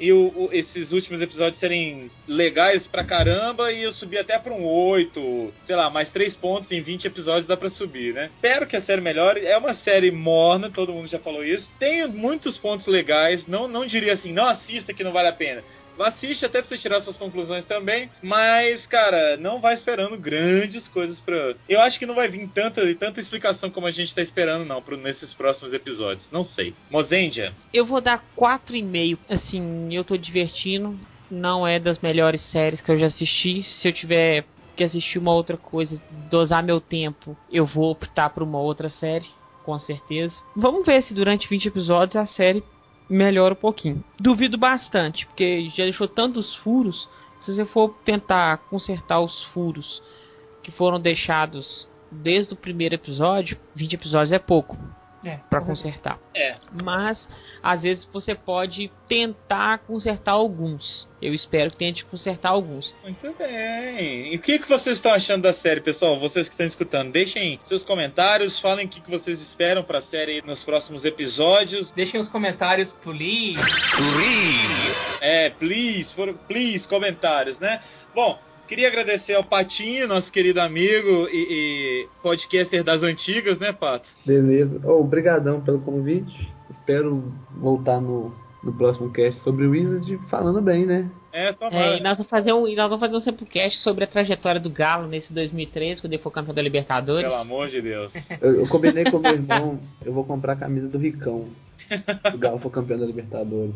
E o- o- esses últimos episódios serem legais pra caramba e eu subi até pra um 8, sei lá, mais 3 pontos em 20 episódios dá pra subir, né? Espero que a série melhore. É uma série morna, todo mundo já falou isso. Tem muitos pontos legais, não, não diria assim, não assista que não vale a pena. Assiste até pra você tirar suas conclusões também, mas, cara, não vai esperando grandes coisas pra. Eu acho que não vai vir tanta, tanta explicação como a gente tá esperando, não, pro, nesses próximos episódios. Não sei. Mozendia, Eu vou dar 4,5. Assim, eu tô divertindo. Não é das melhores séries que eu já assisti. Se eu tiver que assistir uma outra coisa, dosar meu tempo, eu vou optar por uma outra série, com certeza. Vamos ver se durante 20 episódios a série melhora um pouquinho. Duvido bastante, porque já deixou tantos furos. Se você for tentar consertar os furos que foram deixados desde o primeiro episódio, 20 episódios é pouco É, para consertar. É. Mas às vezes você pode tentar consertar alguns. Eu espero que tente consertar alguns. Muito bem. E o que, que vocês estão achando da série, pessoal? Vocês que estão escutando, deixem seus comentários, falem o que, que vocês esperam pra série nos próximos episódios. Deixem os comentários, please. É, please, for, please, comentários, né? Bom, queria agradecer ao Patinho, nosso querido amigo e, e podcaster das antigas, né, Pato? Beleza. Oh, obrigadão pelo convite. Espero voltar no, no próximo cast sobre o Wizard falando bem, né? É, É, tomara. e nós vamos fazer um, e nós vamos fazer um simplecast sobre a trajetória do Galo nesse 2013, quando ele for campeão da Libertadores. Pelo amor de Deus. Eu, eu combinei com meu irmão, eu vou comprar a camisa do Ricão. Se o Galo for campeão da Libertadores.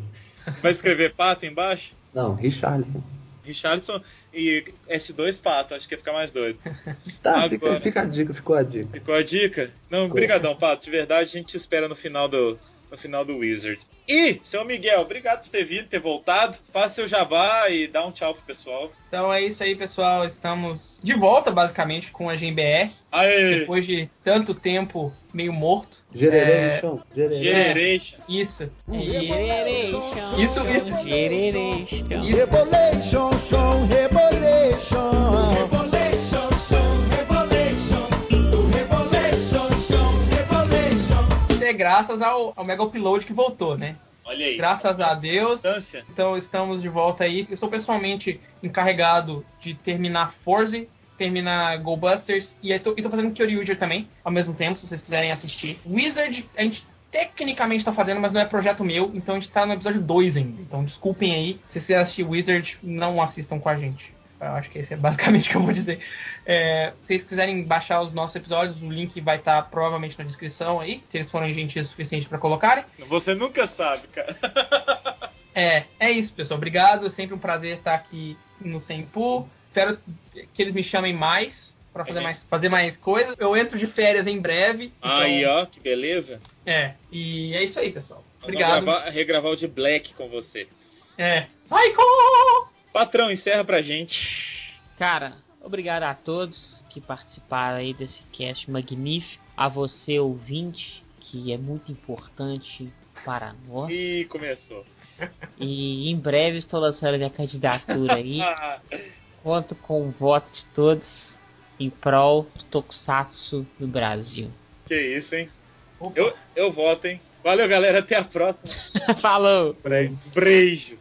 Vai escrever Pato embaixo? Não, Richarlison. Richardson e S2 Pato, acho que ia ficar mais doido. Tá, Agora. fica, fica a dica, ficou a dica. Ficou a dica? Não, brigadão, Pato. De verdade, a gente te espera no final do, no final do Wizard. E, seu Miguel, obrigado por ter vindo, ter voltado. Faça seu jabá e dá um tchau pro pessoal. Então é isso aí, pessoal. Estamos de volta, basicamente, com a GMBR. Aê! Depois de tanto tempo meio morto. Generation. Generation. Generation. Isso. Generation. Isso, isso. Generation. Show, rebolation. Isso é graças ao, ao Mega Upload que voltou, né? Olha aí. Graças a Deus. Então estamos de volta aí. Eu sou pessoalmente encarregado de terminar Forza, terminar Go Busters e tô, e tô fazendo Kyoryuger também, ao mesmo tempo, se vocês quiserem assistir. Wizard, a gente tecnicamente tá fazendo, mas não é projeto meu, então a gente tá no episódio 2 ainda. Então desculpem aí, se vocês assistir Wizard, não assistam com a gente. Eu acho que esse é basicamente o que eu vou dizer. É, se vocês quiserem baixar os nossos episódios, o link vai estar provavelmente na descrição aí, se eles forem gentis o suficiente para colocarem. Você nunca sabe, cara. É, é isso, pessoal. Obrigado. É sempre um prazer estar aqui no Senpu. Espero que eles me chamem mais para fazer Uhum. mais, fazer mais coisas. Eu entro de férias em breve. então- Aí, ó, que beleza. É, e é isso aí, pessoal. Nós Obrigado. Vamos gravar, regravar o de Black com você. É. Psycho! Patrão, encerra pra gente. Cara, obrigado a todos que participaram aí desse cast magnífico. A você, ouvinte, que é muito importante para nós. Ih, começou. E em breve estou lançando minha candidatura aí. Conto com o voto de todos em prol do Tokusatsu no Brasil. que isso, hein? Opa. Eu, eu voto, hein? Valeu, galera. Até a próxima. Falou! Beijo.